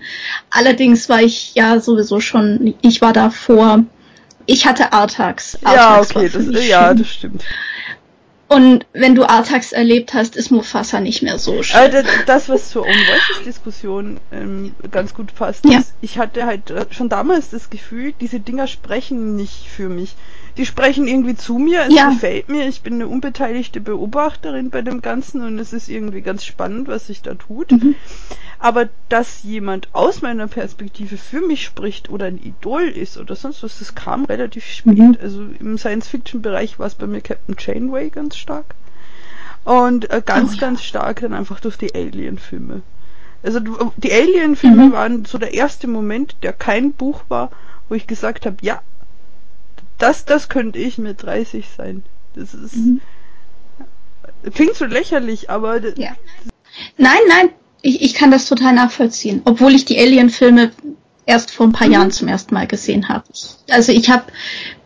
Allerdings war ich ja sowieso schon, ich war da vor, ich hatte Artax. Artax ja, okay, das, ja, das stimmt. Und wenn du Artax erlebt hast, ist Mufasa nicht mehr so schön. Also das, was zur Own Voices Diskussion ähm, ganz gut passt, ja. ist, ich hatte halt äh, schon damals das Gefühl, diese Dinger sprechen nicht für mich die sprechen irgendwie zu mir, es ja. gefällt mir, ich bin eine unbeteiligte Beobachterin bei dem Ganzen und es ist irgendwie ganz spannend, was sich da tut. Mhm. Aber dass jemand aus meiner Perspektive für mich spricht oder ein Idol ist oder sonst was, das kam relativ spät. Mhm. Also im Science-Fiction-Bereich war es bei mir Captain Chainway ganz stark. Und äh, ganz, oh, ganz ja. stark dann einfach durch die Alien-Filme. Also die Alien-Filme mhm. waren so der erste Moment, der kein Buch war, wo ich gesagt habe, ja, das, das könnte ich mit 30 sein. Das ist. Mhm. Klingt so lächerlich, aber. Ja. Nein, nein, ich, ich kann das total nachvollziehen. Obwohl ich die Alien-Filme erst vor ein paar mhm. Jahren zum ersten Mal gesehen habe. Also ich habe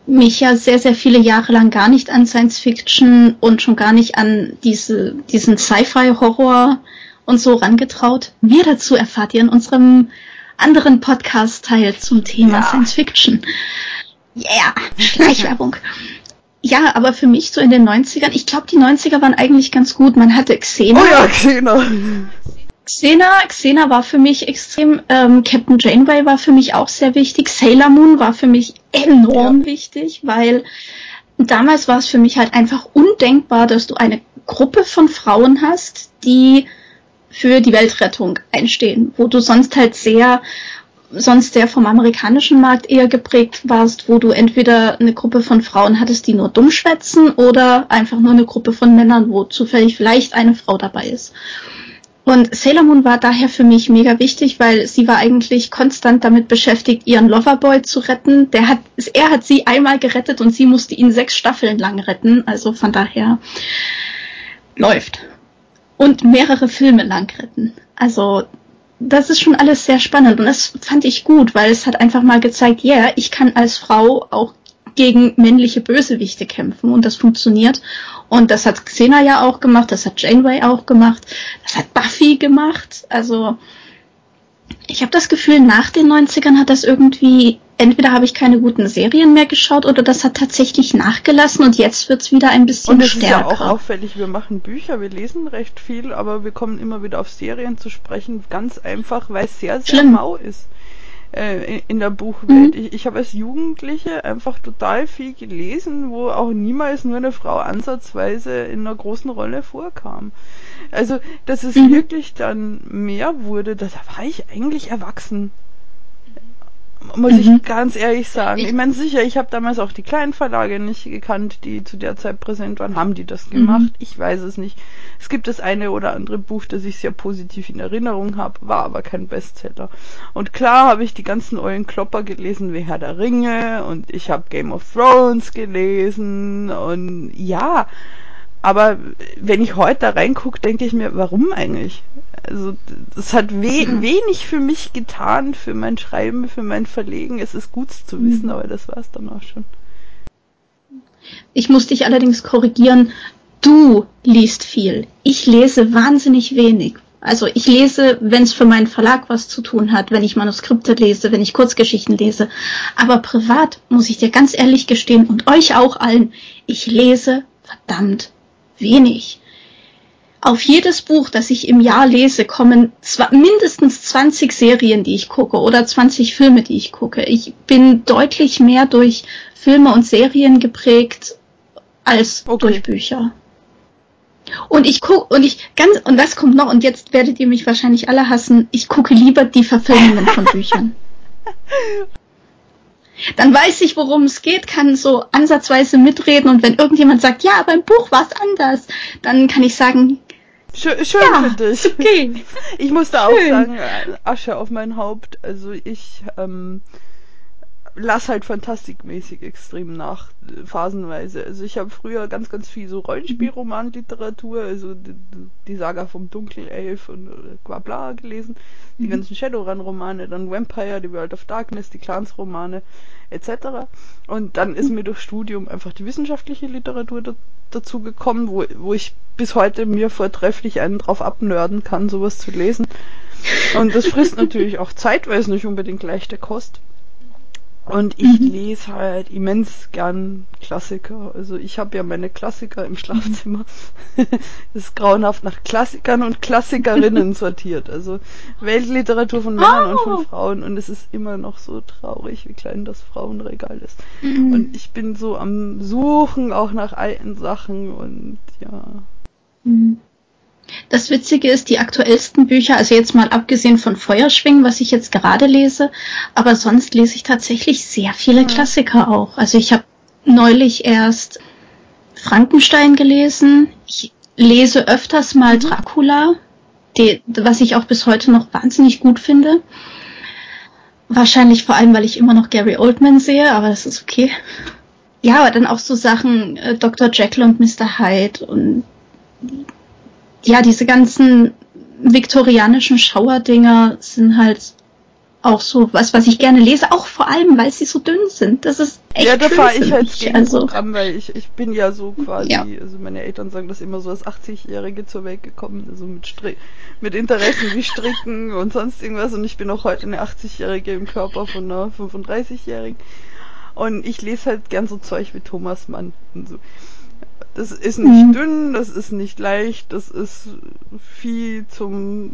mich ja sehr, sehr viele Jahre lang gar nicht an Science Fiction und schon gar nicht an diese, diesen Sci-Fi-Horror und so rangetraut. Mehr dazu erfahrt ihr in unserem anderen Podcast-Teil zum Thema ja. Science Fiction. Yeah, <laughs> Schleichwerbung. Ja, aber für mich so in den 90ern, ich glaube, die 90er waren eigentlich ganz gut. Man hatte Xena. Oh ja, Xena. Xena, Xena war für mich extrem, ähm, Captain Janeway war für mich auch sehr wichtig. Sailor Moon war für mich enorm ja. wichtig, weil damals war es für mich halt einfach undenkbar, dass du eine Gruppe von Frauen hast, die für die Weltrettung einstehen, wo du sonst halt sehr sonst sehr vom amerikanischen Markt eher geprägt warst, wo du entweder eine Gruppe von Frauen hattest, die nur dumm schwätzen, oder einfach nur eine Gruppe von Männern, wo zufällig vielleicht eine Frau dabei ist. Und Sailor Moon war daher für mich mega wichtig, weil sie war eigentlich konstant damit beschäftigt, ihren Loverboy zu retten. Der hat, er hat sie einmal gerettet und sie musste ihn sechs Staffeln lang retten. Also von daher läuft. Und mehrere Filme lang retten. Also das ist schon alles sehr spannend und das fand ich gut, weil es hat einfach mal gezeigt, ja, yeah, ich kann als Frau auch gegen männliche Bösewichte kämpfen und das funktioniert. Und das hat Xena ja auch gemacht, das hat Janeway auch gemacht, das hat Buffy gemacht. Also ich habe das Gefühl, nach den 90ern hat das irgendwie, entweder habe ich keine guten Serien mehr geschaut oder das hat tatsächlich nachgelassen und jetzt wird's wieder ein bisschen und es stärker. ist ja auch auffällig, wir machen Bücher, wir lesen recht viel, aber wir kommen immer wieder auf Serien zu sprechen, ganz einfach, weil es sehr, sehr Schlimm. mau ist äh, in der Buchwelt. Mhm. Ich, ich habe als Jugendliche einfach total viel gelesen, wo auch niemals nur eine Frau ansatzweise in einer großen Rolle vorkam. Also, dass es mhm. wirklich dann mehr wurde, da war ich eigentlich erwachsen. Muss mhm. ich ganz ehrlich sagen. Ich, ich meine, sicher, ich habe damals auch die kleinen Verlage nicht gekannt, die zu der Zeit präsent waren. Haben die das gemacht? Mhm. Ich weiß es nicht. Es gibt das eine oder andere Buch, das ich sehr positiv in Erinnerung habe, war aber kein Bestseller. Und klar habe ich die ganzen ollen Klopper gelesen wie Herr der Ringe und ich habe Game of Thrones gelesen und ja, aber wenn ich heute da reingucke, denke ich mir, warum eigentlich? Also das hat we mhm. wenig für mich getan, für mein Schreiben, für mein Verlegen. Es ist gut zu wissen, mhm. aber das war es dann auch schon. Ich muss dich allerdings korrigieren. Du liest viel. Ich lese wahnsinnig wenig. Also ich lese, wenn es für meinen Verlag was zu tun hat, wenn ich Manuskripte lese, wenn ich Kurzgeschichten lese. Aber privat muss ich dir ganz ehrlich gestehen und euch auch allen, ich lese verdammt wenig. auf jedes Buch, das ich im Jahr lese, kommen mindestens 20 Serien, die ich gucke oder 20 Filme, die ich gucke. Ich bin deutlich mehr durch Filme und Serien geprägt als okay. durch Bücher. Und ich gucke, und ich ganz, und was kommt noch, und jetzt werdet ihr mich wahrscheinlich alle hassen, ich gucke lieber die Verfilmungen von Büchern. <laughs> Dann weiß ich, worum es geht, kann so ansatzweise mitreden und wenn irgendjemand sagt, ja, aber im Buch war es anders, dann kann ich sagen, Schön, schön ja, für dich. Okay. <laughs> Ich musste schön. auch sagen, äh, Asche auf mein Haupt. Also ich ähm, lass halt fantastikmäßig extrem nach, phasenweise. Also ich habe früher ganz, ganz viel so Rollenspielromanliteratur, also die, die, Saga vom Dunkelelf und bla bla gelesen, die mhm. ganzen Shadowrun-Romane, dann Vampire, die World of Darkness, die Clans-Romane etc. Und dann ist mir durch Studium einfach die wissenschaftliche Literatur da, dazu gekommen, wo, wo ich bis heute mir vortrefflich einen drauf abnörden kann, sowas zu lesen. Und das frisst natürlich auch Zeit, weil es nicht unbedingt leichte Kost. Und ich mhm. lese halt immens gern Klassiker. Also ich habe ja meine Klassiker im Schlafzimmer. <laughs> ist grauenhaft nach Klassikern und Klassikerinnen <laughs> sortiert. Also Weltliteratur von Männern oh. und von oh. Frauen. Und es ist immer noch so traurig, wie klein das Frauenregal ist. Mhm. Und ich bin so am Suchen auch nach alten Sachen und ja. Mhm. Das Witzige ist, die aktuellsten Bücher, also jetzt mal abgesehen von Feuerschwingen, was ich jetzt gerade lese, aber sonst lese ich tatsächlich sehr viele ja. Klassiker auch. Also ich habe neulich erst Frankenstein gelesen. Ich lese öfters mal mhm. Dracula, die, was ich auch bis heute noch wahnsinnig gut finde. Wahrscheinlich vor allem, weil ich immer noch Gary Oldman sehe, aber das ist okay. Ja, aber dann auch so Sachen äh, Dr. Jekyll und Mr. Hyde und ja, diese ganzen viktorianischen Schauerdinger sind halt auch so was, was ich gerne lese, auch vor allem, weil sie so dünn sind. Das ist echt Ja, da fahre ich halt gegen also, Programm, weil ich, ich bin ja so quasi, ja. also meine Eltern sagen das immer so als 80-Jährige zur Welt gekommen, also mit Stri mit Interessen wie Stricken <laughs> und sonst irgendwas und ich bin auch heute eine 80-Jährige im Körper von einer 35-Jährigen und ich lese halt gern so Zeug wie Thomas Mann und so. Das ist nicht mhm. dünn, das ist nicht leicht, das ist viel zum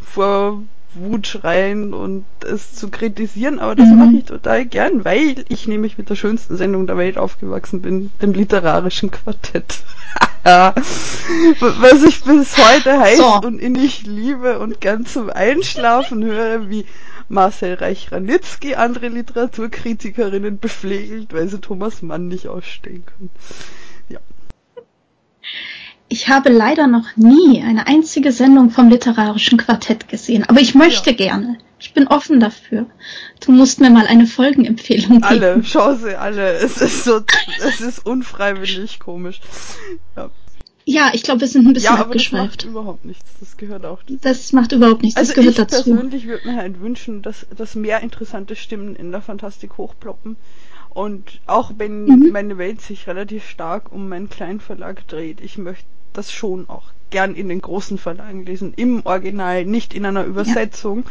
vor Wut schreien und es zu kritisieren, aber das mhm. mache ich total gern, weil ich nämlich mit der schönsten Sendung der Welt aufgewachsen bin, dem literarischen Quartett. <laughs> Was ich bis heute heiß so. und innig liebe und gern zum Einschlafen höre, wie Marcel Reich-Ranitzky andere Literaturkritikerinnen beflegelt, weil sie Thomas Mann nicht ausstehen können. Ich habe leider noch nie eine einzige Sendung vom literarischen Quartett gesehen, aber ich möchte ja. gerne. Ich bin offen dafür. Du musst mir mal eine Folgenempfehlung geben. Alle, <laughs> schau sie alle. Es ist so, es ist unfreiwillig komisch. Ja. Ja, ich glaube, wir sind ein bisschen ja, aber abgeschweift. Das macht überhaupt nichts. Das gehört auch dazu. Das macht überhaupt nichts. Das also gehört ich dazu. persönlich würde mir halt wünschen, dass, dass mehr interessante Stimmen in der Fantastik hochploppen. Und auch wenn mhm. meine Welt sich relativ stark um meinen Kleinverlag dreht, ich möchte das schon auch gern in den großen Verlagen lesen, im Original, nicht in einer Übersetzung.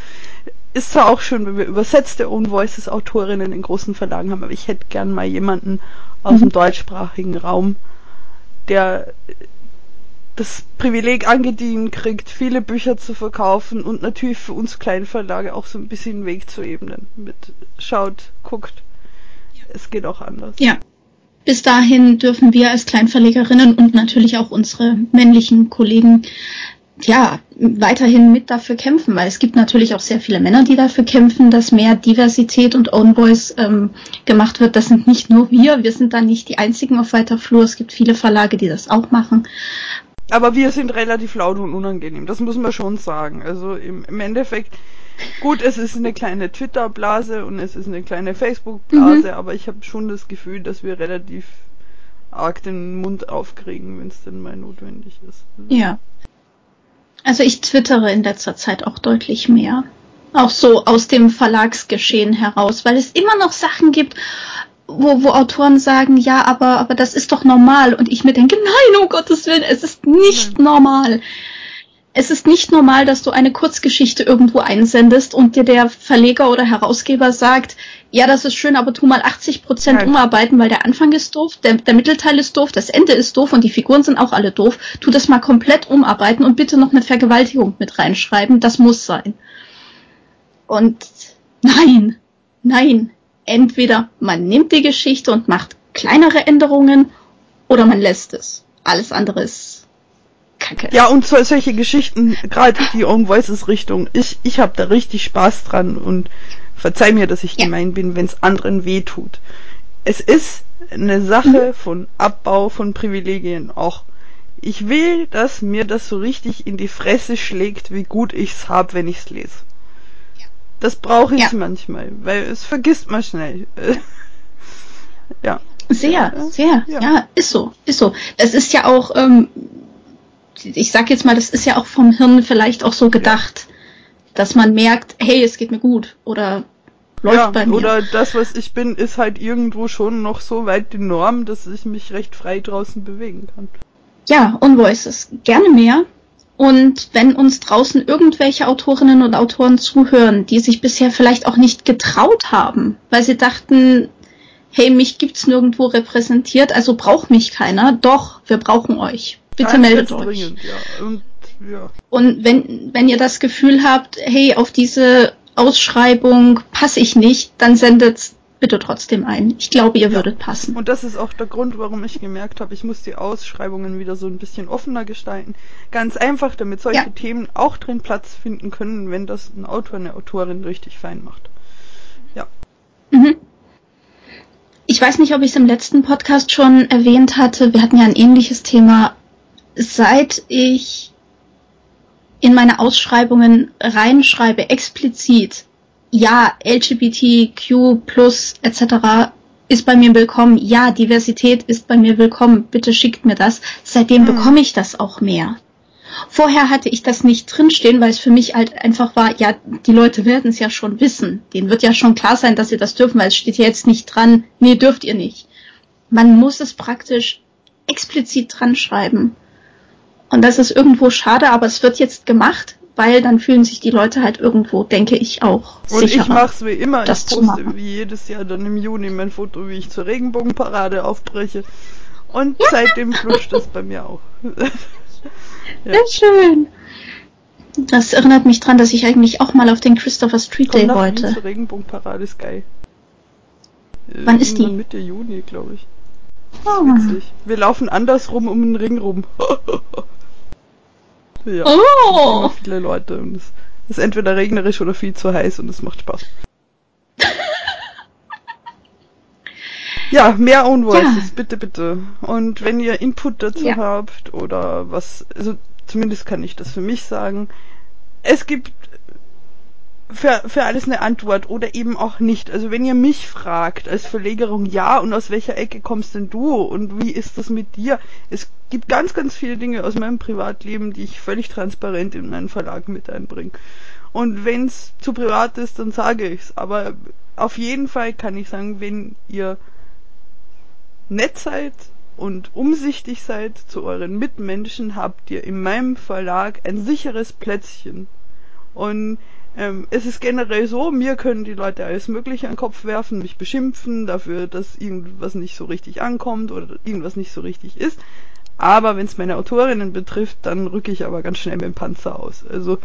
Ja. Ist zwar auch schön, wenn wir übersetzte Own Voices Autorinnen in großen Verlagen haben, aber ich hätte gern mal jemanden aus mhm. dem deutschsprachigen Raum, der das Privileg angedient kriegt, viele Bücher zu verkaufen und natürlich für uns Kleinverlage auch so ein bisschen Weg zu ebnen. Mit schaut, guckt, ja. es geht auch anders. Ja bis dahin dürfen wir als Kleinverlegerinnen und natürlich auch unsere männlichen Kollegen ja, weiterhin mit dafür kämpfen, weil es gibt natürlich auch sehr viele Männer, die dafür kämpfen, dass mehr Diversität und Own Voice ähm, gemacht wird. Das sind nicht nur wir, wir sind da nicht die einzigen auf weiter Flur. Es gibt viele Verlage, die das auch machen. Aber wir sind relativ laut und unangenehm, das muss man schon sagen. Also im, im Endeffekt Gut, es ist eine kleine Twitter-Blase und es ist eine kleine Facebook-Blase, mhm. aber ich habe schon das Gefühl, dass wir relativ arg den Mund aufkriegen, wenn es denn mal notwendig ist. Ja. Also ich twittere in letzter Zeit auch deutlich mehr. Auch so aus dem Verlagsgeschehen heraus, weil es immer noch Sachen gibt, wo, wo Autoren sagen, ja, aber, aber das ist doch normal. Und ich mir denke, nein, um Gottes Willen, es ist nicht mhm. normal es ist nicht normal, dass du eine Kurzgeschichte irgendwo einsendest und dir der Verleger oder Herausgeber sagt, ja, das ist schön, aber tu mal 80 Prozent umarbeiten, weil der Anfang ist doof, der, der Mittelteil ist doof, das Ende ist doof und die Figuren sind auch alle doof. Tu das mal komplett umarbeiten und bitte noch eine Vergewaltigung mit reinschreiben. Das muss sein. Und nein, nein. Entweder man nimmt die Geschichte und macht kleinere Änderungen oder man lässt es. Alles andere ist Kacke. Ja, und so, solche Geschichten, gerade die Own Voices Richtung, ich, ich habe da richtig Spaß dran und verzeih mir, dass ich ja. gemein bin, wenn es anderen weh tut. Es ist eine Sache mhm. von Abbau von Privilegien auch. Ich will, dass mir das so richtig in die Fresse schlägt, wie gut ich's hab, wenn ich's lese. Das brauche ich ja. manchmal, weil es vergisst man schnell. <laughs> ja. Sehr, sehr, ja. ja. ist so, ist so. Das ist ja auch, ähm, ich sag jetzt mal, das ist ja auch vom Hirn vielleicht auch so gedacht, dass man merkt, hey, es geht mir gut oder läuft ja, bei mir. Oder das, was ich bin, ist halt irgendwo schon noch so weit die Norm, dass ich mich recht frei draußen bewegen kann. Ja, und Voices. Gerne mehr. Und wenn uns draußen irgendwelche Autorinnen und Autoren zuhören, die sich bisher vielleicht auch nicht getraut haben, weil sie dachten, hey, mich gibt's nirgendwo repräsentiert, also braucht mich keiner. Doch, wir brauchen euch. Bitte Nein, meldet euch. Dringend, ja. Und, ja. und wenn, wenn ihr das Gefühl habt, hey, auf diese Ausschreibung passe ich nicht, dann sendet bitte trotzdem ein. Ich glaube, ihr ja. würdet passen. Und das ist auch der Grund, warum ich gemerkt habe, ich muss die Ausschreibungen wieder so ein bisschen offener gestalten. Ganz einfach, damit solche ja. Themen auch drin Platz finden können, wenn das ein Autor, eine Autorin richtig fein macht. Ja. Mhm. Ich weiß nicht, ob ich es im letzten Podcast schon erwähnt hatte. Wir hatten ja ein ähnliches Thema. Seit ich in meine Ausschreibungen reinschreibe, explizit, ja, LGBTQ plus etc. ist bei mir willkommen. Ja, Diversität ist bei mir willkommen. Bitte schickt mir das. Seitdem mhm. bekomme ich das auch mehr. Vorher hatte ich das nicht drinstehen, weil es für mich halt einfach war, ja, die Leute werden es ja schon wissen. Denen wird ja schon klar sein, dass sie das dürfen, weil es steht ja jetzt nicht dran, nee, dürft ihr nicht. Man muss es praktisch explizit dran schreiben. Und das ist irgendwo schade, aber es wird jetzt gemacht weil dann fühlen sich die Leute halt irgendwo, denke ich auch. Und sicherer, ich mach's wie immer, ich poste wie jedes Jahr dann im Juni mein Foto, wie ich zur Regenbogenparade aufbreche. Und ja. seitdem flutscht das bei mir auch. <laughs> ja. Sehr schön. Das erinnert mich dran, dass ich eigentlich auch mal auf den Christopher Street Komm Day wollte. Die Regenbogenparade ist geil. Wann ist die? Mitte Juni, glaube ich. Oh. Witzig. Wir laufen andersrum um den Ring rum. <laughs> Ja. Oh. Immer viele Leute und es ist entweder regnerisch oder viel zu heiß und es macht Spaß. <laughs> ja, mehr Own Voices, ja. bitte, bitte. Und wenn ihr Input dazu ja. habt oder was, also zumindest kann ich das für mich sagen. Es gibt für, für alles eine Antwort oder eben auch nicht. Also wenn ihr mich fragt als Verlegerung, ja, und aus welcher Ecke kommst denn du und wie ist das mit dir? Es gibt ganz, ganz viele Dinge aus meinem Privatleben, die ich völlig transparent in meinen Verlag mit einbringe. Und wenn es zu privat ist, dann sage ich's. Aber auf jeden Fall kann ich sagen, wenn ihr nett seid und umsichtig seid zu euren Mitmenschen, habt ihr in meinem Verlag ein sicheres Plätzchen. Und ähm, es ist generell so, mir können die Leute alles Mögliche an den Kopf werfen, mich beschimpfen dafür, dass irgendwas nicht so richtig ankommt oder irgendwas nicht so richtig ist. Aber wenn es meine Autorinnen betrifft, dann rücke ich aber ganz schnell mit dem Panzer aus. Also,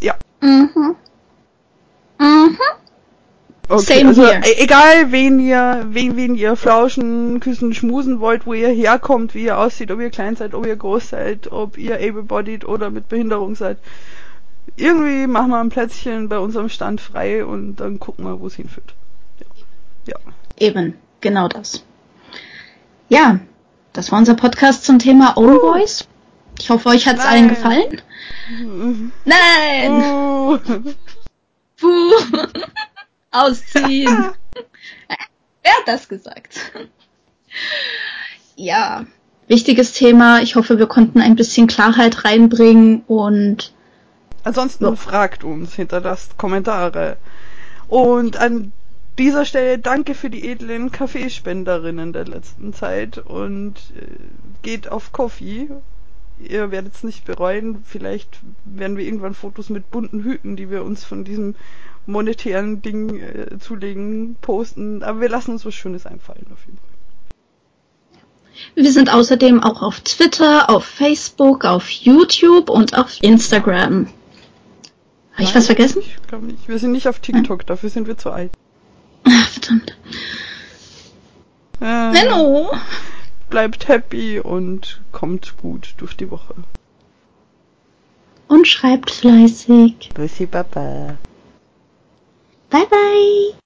ja. Mhm. Mhm. Okay, Same also here. E-, egal wen ihr, wen, wen ihr flauschen, küssen, schmusen wollt, wo ihr herkommt, wie ihr aussieht, ob ihr klein seid, ob ihr groß seid, ob ihr able-bodied oder mit Behinderung seid irgendwie machen wir ein Plätzchen bei unserem Stand frei und dann gucken wir, wo es hinführt. Ja. ja. Eben, genau das. Ja, das war unser Podcast zum Thema Own Boys. Ich hoffe, euch hat es allen gefallen. Nein! Uh. <laughs> Puh. Ausziehen. Wer <laughs> hat das gesagt? ja, wichtiges Thema. Ich hoffe, wir konnten ein bisschen Klarheit reinbringen und Ansonsten ja. fragt uns, hinterlasst Kommentare. Und an dieser Stelle danke für die edlen Kaffeespenderinnen der letzten Zeit und äh, geht auf Coffee ihr werdet es nicht bereuen. Vielleicht werden wir irgendwann Fotos mit bunten Hüten, die wir uns von diesem monetären Ding äh, zulegen, posten. Aber wir lassen uns was Schönes einfallen auf jeden Fall. Wir sind außerdem auch auf Twitter, auf Facebook, auf YouTube und auf Instagram. Habe ich was vergessen? Ich glaube nicht. Wir sind nicht auf TikTok, hm. dafür sind wir zu alt. Ach, verdammt. Äh, Menno! Bleibt happy und kommt gut durch die Woche. Und schreibt fleißig. Bussi Papa. Bye bye.